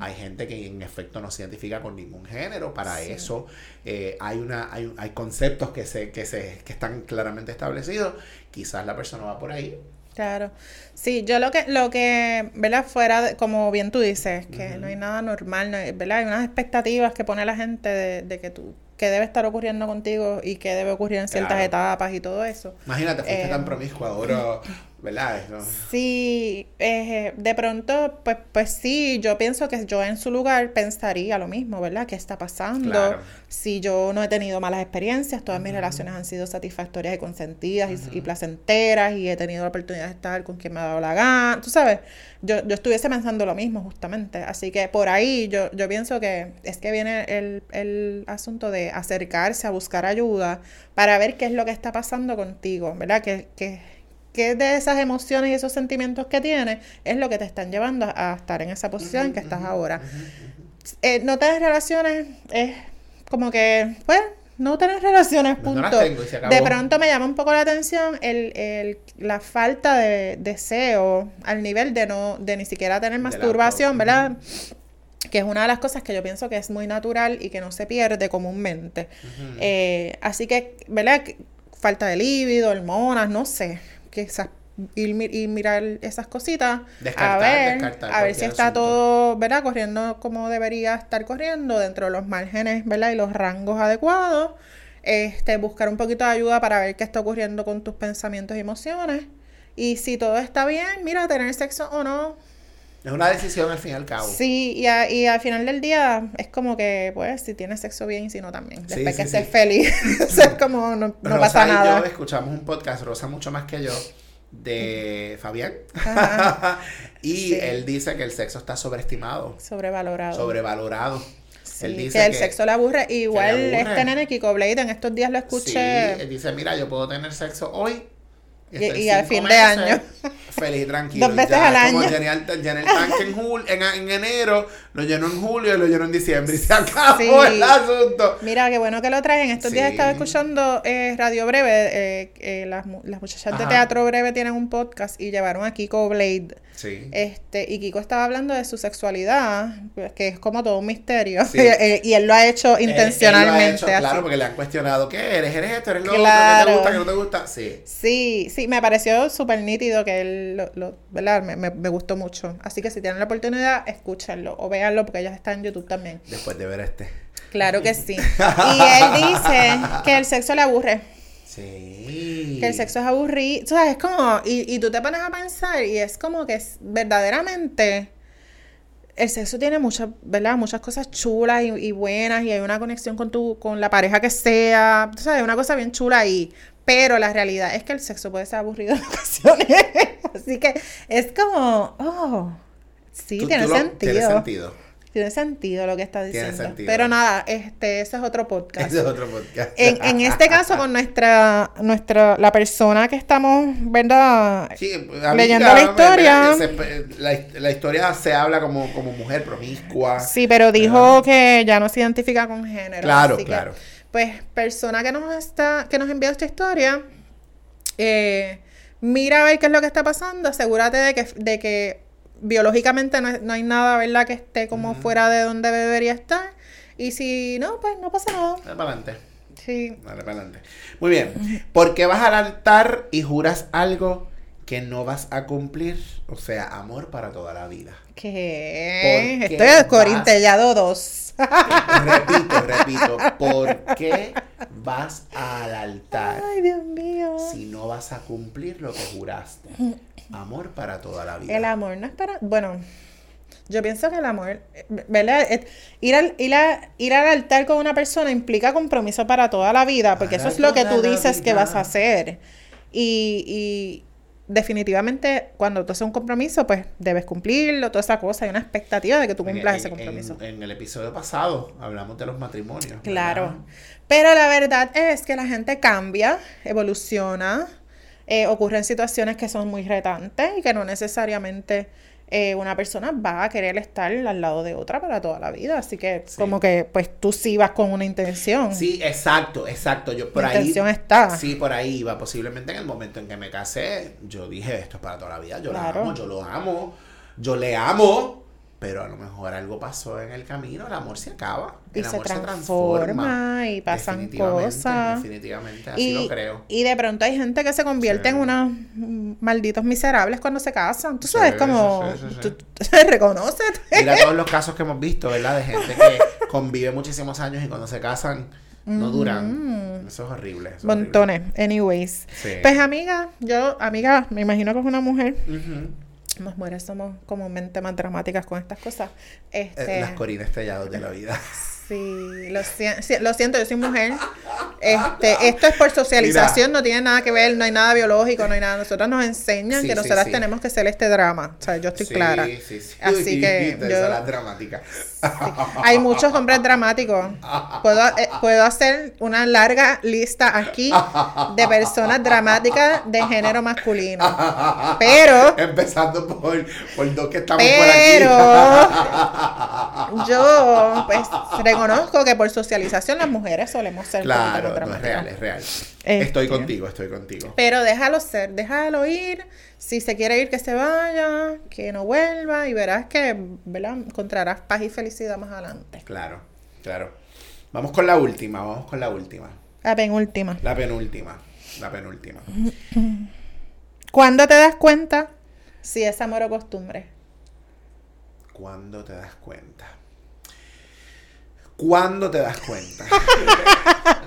hay gente que en efecto no se identifica con ningún género. Para eso eh, hay, una, hay, hay, conceptos que, se, que, se, que están claramente establecidos. Quizás la persona va por ahí Claro. Sí, yo lo que, lo que, ¿verdad? Fuera, de, como bien tú dices, que no hay nada normal, no hay, ¿verdad? Hay unas expectativas que pone la gente de, de que tú, que debe estar ocurriendo contigo y que debe ocurrir en ciertas etapas y todo eso. Imagínate, fuiste tan eh, promiscua ahora ¿verdad? Sí, eh, de pronto, pues, pues sí, yo pienso que yo en su lugar pensaría lo mismo, ¿verdad? ¿Qué está pasando? Si yo no he tenido malas experiencias, todas mis relaciones han sido satisfactorias y consentidas y, placenteras y he tenido la oportunidad de estar con quien me ha dado la gana, tú sabes, yo, yo estuviese pensando lo mismo justamente, así que por ahí yo, yo pienso que es que viene el, el asunto de acercarse a buscar ayuda para ver qué es lo que está pasando contigo, ¿verdad? Que, que qué de esas emociones y esos sentimientos que tienes es lo que te están llevando a, estar en esa posición en que estás ahora. eh, no tener relaciones es como que, pues, no tener relaciones, punto. de pronto me llama un poco la atención el, el, la falta de deseo al nivel de no, de ni siquiera tener masturbación, ¿verdad? que es una de las cosas que yo pienso que es muy natural y que no se pierde comúnmente. Eh, así que, ¿verdad? Falta de líbido, hormonas, no sé, quizás ir, y mirar esas cositas a ver a ver si está todo verdad corriendo como debería estar corriendo dentro de los márgenes verdad y los rangos adecuados. Este buscar un poquito de ayuda para ver qué está ocurriendo con tus pensamientos y emociones. Y si todo está bien mira tener sexo o no es una decisión al fin y al cabo. Sí, y, y al final del día es como que, pues, si tienes sexo bien y si no también. Después que estés feliz, es como no, no pasa nada. Y yo escuchamos un podcast, Rosa mucho más que yo, de Fabián. y él dice que el sexo está sobreestimado. Sobrevalorado. Sobrevalorado. él dice que el sexo le aburre. Igual este nene Kiko Blade, en estos días lo escuché. Sí, él dice, mira, yo puedo tener sexo hoy y, al fin de año. Feliz y tranquilo. Dos veces al año. Como llené el, tanque en, julio, en, enero, lo llenó en julio y lo llenó en diciembre. Y se acabó el asunto. Mira, qué bueno que lo traen. Estos días estaba escuchando eh, Radio Breve. Eh, eh, las, las muchachas de Teatro Breve tienen un podcast y llevaron a Kiko Blade Sí. Este, y Kiko estaba hablando de su sexualidad, que es como todo un misterio. Eh, y él lo ha hecho intencionalmente. claro, porque le han cuestionado, ¿qué eres? ¿Eres esto? ¿Eres lo claro. otro? ¿Qué te gusta? ¿Qué no te gusta? Sí. Sí, sí, me pareció súper nítido que él, lo, ¿verdad? Me, me, gustó mucho. Así que si tienen la oportunidad, escúchenlo o véanlo porque ella está en YouTube también. Después de ver este. Claro que sí. Y él dice que el sexo le aburre. Sí. Que el sexo es aburrido. O sea, es como, y, y tú te pones a pensar y es como que es, verdaderamente el sexo tiene muchas, ¿verdad? Muchas cosas chulas y, buenas y hay una conexión con tu, con la pareja que sea. Sea, hay una cosa bien chula ahí. Pero la realidad es que el sexo puede ser aburrido en ocasiones. Así que es como, oh, sí, tiene sentido. Tiene sentido. Tiene sentido lo que está diciendo. Pero nada, este, ese es otro podcast. Ese es otro podcast. En, en este caso, con nuestra, nuestra, la persona que estamos, ¿verdad? Leyendo la historia. la, historia se habla como, como mujer promiscua. Sí, pero dijo que ya no se identifica con género. Claro, claro. pues, persona que nos está, que nos envió esta historia, eh, mira a ver qué es lo que está pasando, asegúrate de que, de que biológicamente no, hay nada, ¿verdad?, que esté como fuera de donde debería estar. Y si no, pues no pasa nada. Dale para adelante. Sí. Dale para adelante. Muy bien. ¿Por qué vas al altar y juras algo que no vas a cumplir? O sea, amor para toda la vida. ¿Qué? Estoy corintellado dos. repito, repito. ¿Por qué vas al altar? Ay, Dios mío. Si no vas a cumplir lo que juraste. Amor para toda la vida. El amor no es para. Bueno, yo pienso que el amor, ¿verdad? Ir al, ir, ir al altar con una persona implica compromiso para toda la vida, porque eso es lo que tú dices que vas a hacer. Y, y definitivamente, cuando tú haces un compromiso, pues debes cumplirlo, toda esa cosa. Hay una expectativa de que tú cumplas ese compromiso. En, el episodio pasado hablamos de los matrimonios. Claro. Pero la verdad es que la gente cambia, evoluciona eh, ocurren situaciones que son muy retantes y que no necesariamente eh, una persona va a querer estar al lado de otra para toda la vida. Así que como que pues tú sí vas con una intención. Sí, exacto, exacto. Yo por la ahí intención está. Sí, por ahí iba. Posiblemente en el momento en que me casé, yo dije esto es para toda la vida. Yo lo amo, yo lo amo, yo le amo pero a lo mejor algo pasó en el camino, el amor se acaba, el y amor se transforma, y pasan cosas. Definitivamente, así lo creo. Y de pronto hay gente que se convierte en unos malditos miserables cuando se casan. Tú sabes, como tú, reconoces. Mira todos los casos que hemos visto, ¿verdad? De gente que convive muchísimos años y cuando se casan no duran. Eso es horrible. Montones, anyways. Pues amiga, yo, amiga, me imagino que es una mujer. Las mujeres somos comúnmente más dramáticas con estas cosas. Este, Las corinas estrellados de la vida. Sí lo, lo siento, yo soy mujer. Este, esto es por socialización, no tiene nada que ver, no hay nada biológico, no hay nada. Nosotros nos enseñan que nosotras tenemos que ser este drama. O sea, yo estoy clara. Así que yo, Hay muchos hombres dramáticos. Puedo, eh, puedo hacer una larga lista aquí de personas dramáticas de género masculino. Pero. Empezando por, por dos que estamos por aquí. Pero yo, pues, reconozco que por socialización las mujeres solemos ser. Claro, no, es real, es real. estoy este, contigo, estoy contigo. Pero déjalo ser, déjalo ir. Si se quiere ir, que se vaya, que no vuelva y verás que, ¿verdad? Encontrarás paz y felicidad más adelante. Claro, claro. Vamos con la última, vamos con la última. La penúltima. La penúltima, la penúltima. ¿Cuándo te das cuenta si es amor o costumbre? ¿Cuándo te das cuenta? ¿Cuándo te das cuenta?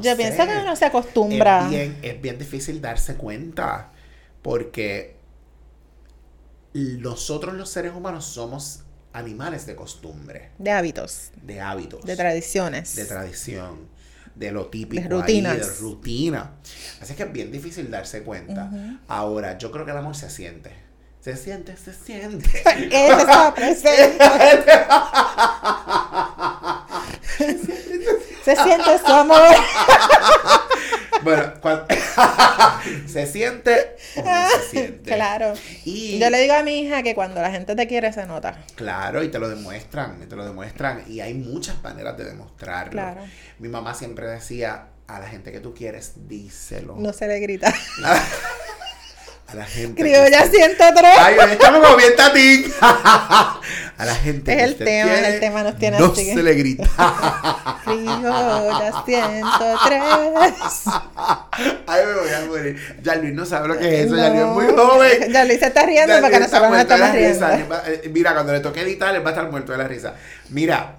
Yo pienso que uno se acostumbra. Es bien, es bien difícil darse cuenta porque nosotros los seres humanos somos animales de costumbre. De hábitos. De hábitos. De tradiciones. De tradición. De lo típico. De rutinas. de rutina. Así que es bien difícil darse cuenta. Ahora, yo creo que el amor se siente. Se siente, se siente. Él está presente. Se siente su amor. bueno, cuando se siente o no se siente. Claro. Y yo le digo a mi hija que cuando la gente te quiere se nota. Claro, y te lo demuestran, y te lo demuestran. Y hay muchas maneras de demostrarlo. Claro. Mi mamá siempre decía, a la gente que tú quieres, díselo. No se le grita. A la gente. Criolla 103. Ay, estamos como bien tatín. a la gente. Es el tema, quiere, el tema nos tiene no así. No se le grita. Criolla 103. Ay, me voy a morir. Ya Luis no sabe lo que es eso. Ya Luis es muy joven. Ya Luis se está riendo porque nosotros no estamos riendo. Eh, mira, cuando le toque editar, él va a estar muerto de la risa. Mira,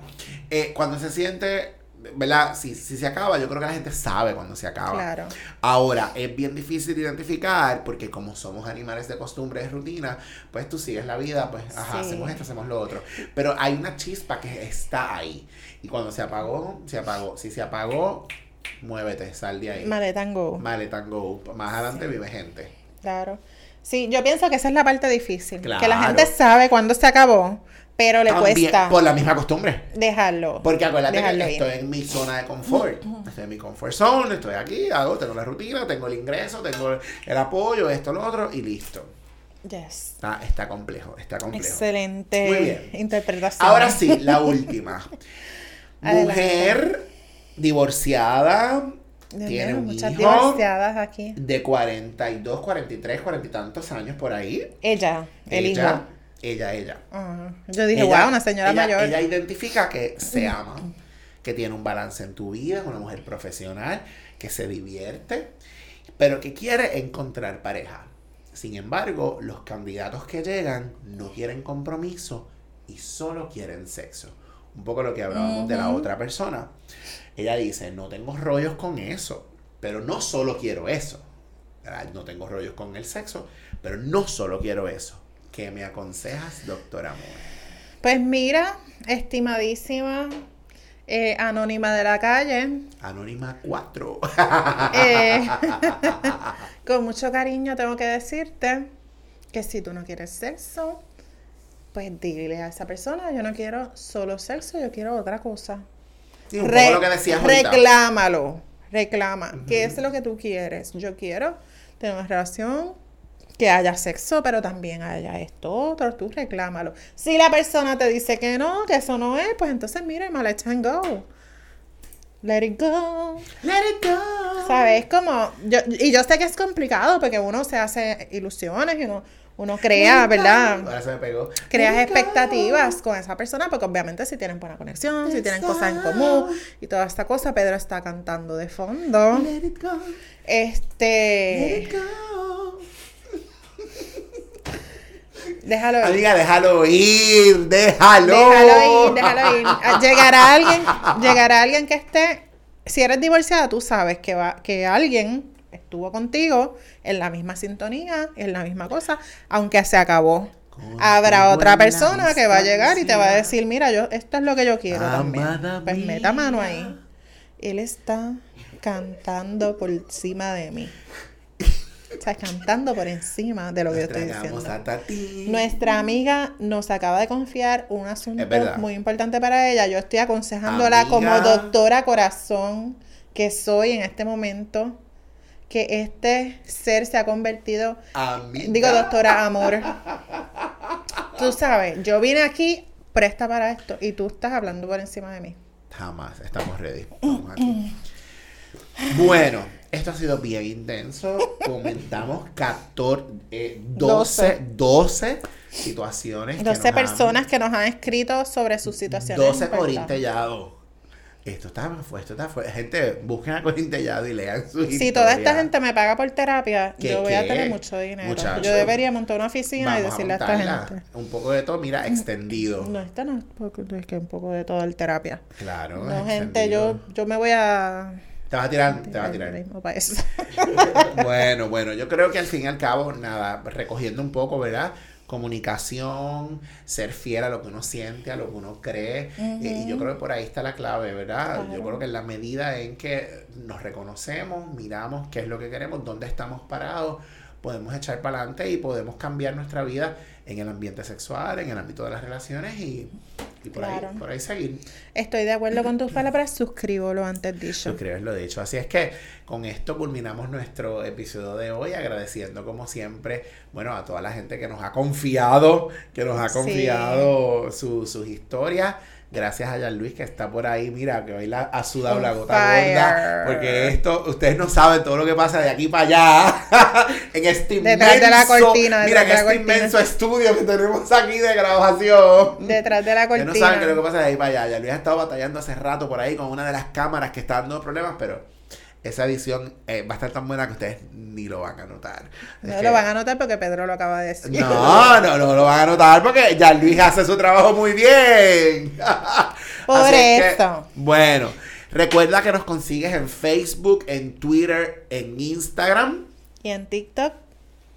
eh, cuando se siente ¿verdad? Si, si se acaba, yo creo que la gente sabe cuando se acaba. Claro. Ahora, es bien difícil identificar porque como somos animales de costumbre, de rutina, pues tú sigues la vida, pues, ajá, hacemos esto, hacemos lo otro. Pero hay una chispa que está ahí. Y cuando se apagó, se apagó. Si se apagó, muévete, sal de ahí. Maletango. Maletango. Más adelante vive gente. Claro. Sí, yo pienso que esa es la parte difícil. Que la gente sabe cuándo se acabó pero le cuesta. Por la misma costumbre. Dejarlo. Porque acuérdate que estoy en mi zona de confort. Estoy en mi comfort zone, estoy aquí, hago, tengo la rutina, tengo el ingreso, tengo el apoyo, esto, lo otro, y listo. Yes. Está, está complejo, está complejo. Excelente Muy bien. interpretación. Ahora sí, la última. Mujer divorciada, tiene un muchas hijo divorciadas aquí. De 42, 43, 40 y tantos años por ahí. Ella, el hijo ella, ella. Yo dije, wow, una señora mayor. Ella identifica que se ama, que tiene un balance en tu vida, es una mujer profesional, que se divierte, pero que quiere encontrar pareja. Sin embargo, los candidatos que llegan no quieren compromiso y solo quieren sexo. Un poco lo que hablábamos de la otra persona. Ella dice, no tengo rollos con eso, pero no solo quiero eso. No tengo rollos con el sexo, pero no solo quiero eso ¿Qué me aconsejas, doctor Amor? Pues mira, estimadísima eh, Anónima de la calle. Anónima 4. Eh, con mucho cariño tengo que decirte que si tú no quieres sexo, pues dile a esa persona, yo no quiero solo sexo, yo quiero otra cosa. Sí, un poco lo que decías Reclámalo, reclama. ¿Qué es lo que tú quieres? Yo quiero tener una relación que haya sexo, pero también haya esto otro, tú reclámalo. Si la persona te dice que no, que eso no es, pues entonces mire, let's and go. Let it go. Let it go. ¿Sabes? Como, yo, y yo sé que es complicado porque uno se hace ilusiones y uno, uno crea, ¿verdad? Ahora se me pegó. Creas expectativas con esa persona porque obviamente si tienen buena conexión, si tienen cosas en común y toda esta cosa, Pedro está cantando de fondo. Let it go. Este... Let it go. Déjalo ir. Amiga, déjalo ir, déjalo. Déjalo ir, déjalo ir. Ah, llegará alguien, llegará alguien que esté. Si eres divorciada, tú sabes que va, que alguien estuvo contigo en la misma sintonía, en la misma cosa, aunque se acabó. Habrá otra persona que va a llegar y te va a decir, mira, yo, esto es lo que yo quiero también. Pues meta mano ahí. Él está cantando por encima de mí. Está cantando por encima de lo que yo estoy diciendo. Nuestra amiga nos acaba de confiar un asunto muy importante para ella. Yo estoy aconsejándola como doctora corazón que soy en este momento que este ser se ha convertido, digo doctora amor, tú sabes, yo vine aquí presta para esto y tú estás hablando por encima de mí. Jamás, estamos ready. Bueno, esto ha sido bien intenso. Comentamos 14, 12, 12 situaciones. 12 personas que nos han escrito sobre sus situaciones. 12 corintellados. Esto está esto está fuerte. Gente, busquen a Corintellado y lean su Si toda esta gente me paga por terapia, yo voy a tener mucho dinero. yo debería montar una oficina y decirle a, esta gente. Un poco de todo, mira, extendido. No, esta no es, que un poco de todo el terapia. Claro. No, gente, yo, yo me voy a te vas a tirar, te vas a tirar. bueno, bueno, yo creo que al fin y al cabo, nada, recogiendo un poco, ¿verdad? Comunicación, ser fiel a lo que uno siente, a lo que uno cree. y yo creo que por ahí está la clave, ¿verdad? Yo creo que en la medida en que nos reconocemos, miramos qué es lo que queremos, dónde estamos parados, podemos echar para adelante y podemos cambiar nuestra vida en el ambiente sexual, en el ámbito de las relaciones y y por, ahí, por ahí seguir. Estoy de acuerdo con tus palabras, suscribo lo antes dicho. Suscribo lo dicho. Así es que con esto culminamos nuestro episodio de hoy, agradeciendo como siempre, bueno, a toda la gente que nos ha confiado, que nos ha confiado sus historias. Gracias a Jan Luis que está por ahí. Mira, que hoy la, ha sudado la gota gorda. Porque esto, ustedes no saben todo lo que pasa de aquí para allá. en este detrás de la cortina. Mira, en este inmenso estudio que tenemos aquí de grabación. Detrás de la cortina. Ustedes no saben qué es lo que pasa de ahí para allá. Jan Luis ha estado batallando hace rato por ahí con una de las cámaras que está dando problemas, pero esa edición eh, va a estar tan buena que ustedes ni lo van a notar. No lo van a notar porque Pedro lo acaba de decir. No, no, no lo van a notar porque ya Luis hace su trabajo muy bien. Por eso. bueno, recuerda que nos consigues en Facebook, en Twitter, en Instagram. Y en TikTok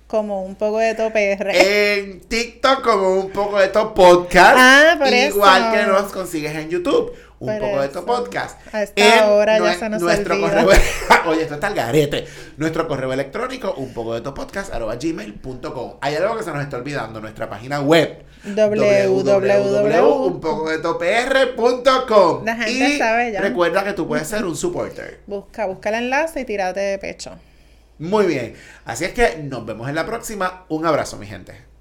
como un poco de top PR. En TikTok como un poco de top podcast. Ah, por Igual que nos consigues en YouTube un poco de tu podcast. A esta hora ya se nos nuestro correo, Oye, esto está el garete. Nuestro correo electrónico, un poco de tu podcast, arroba gmail.com. Hay algo que se nos está olvidando, nuestra página web www.umpocodetopr.com La gente sabe ya. Recuerda que tú puedes ser un supporter. Busca, busca el enlace y tírate de pecho. Muy bien. Así es que nos vemos en la próxima. Un abrazo, mi gente.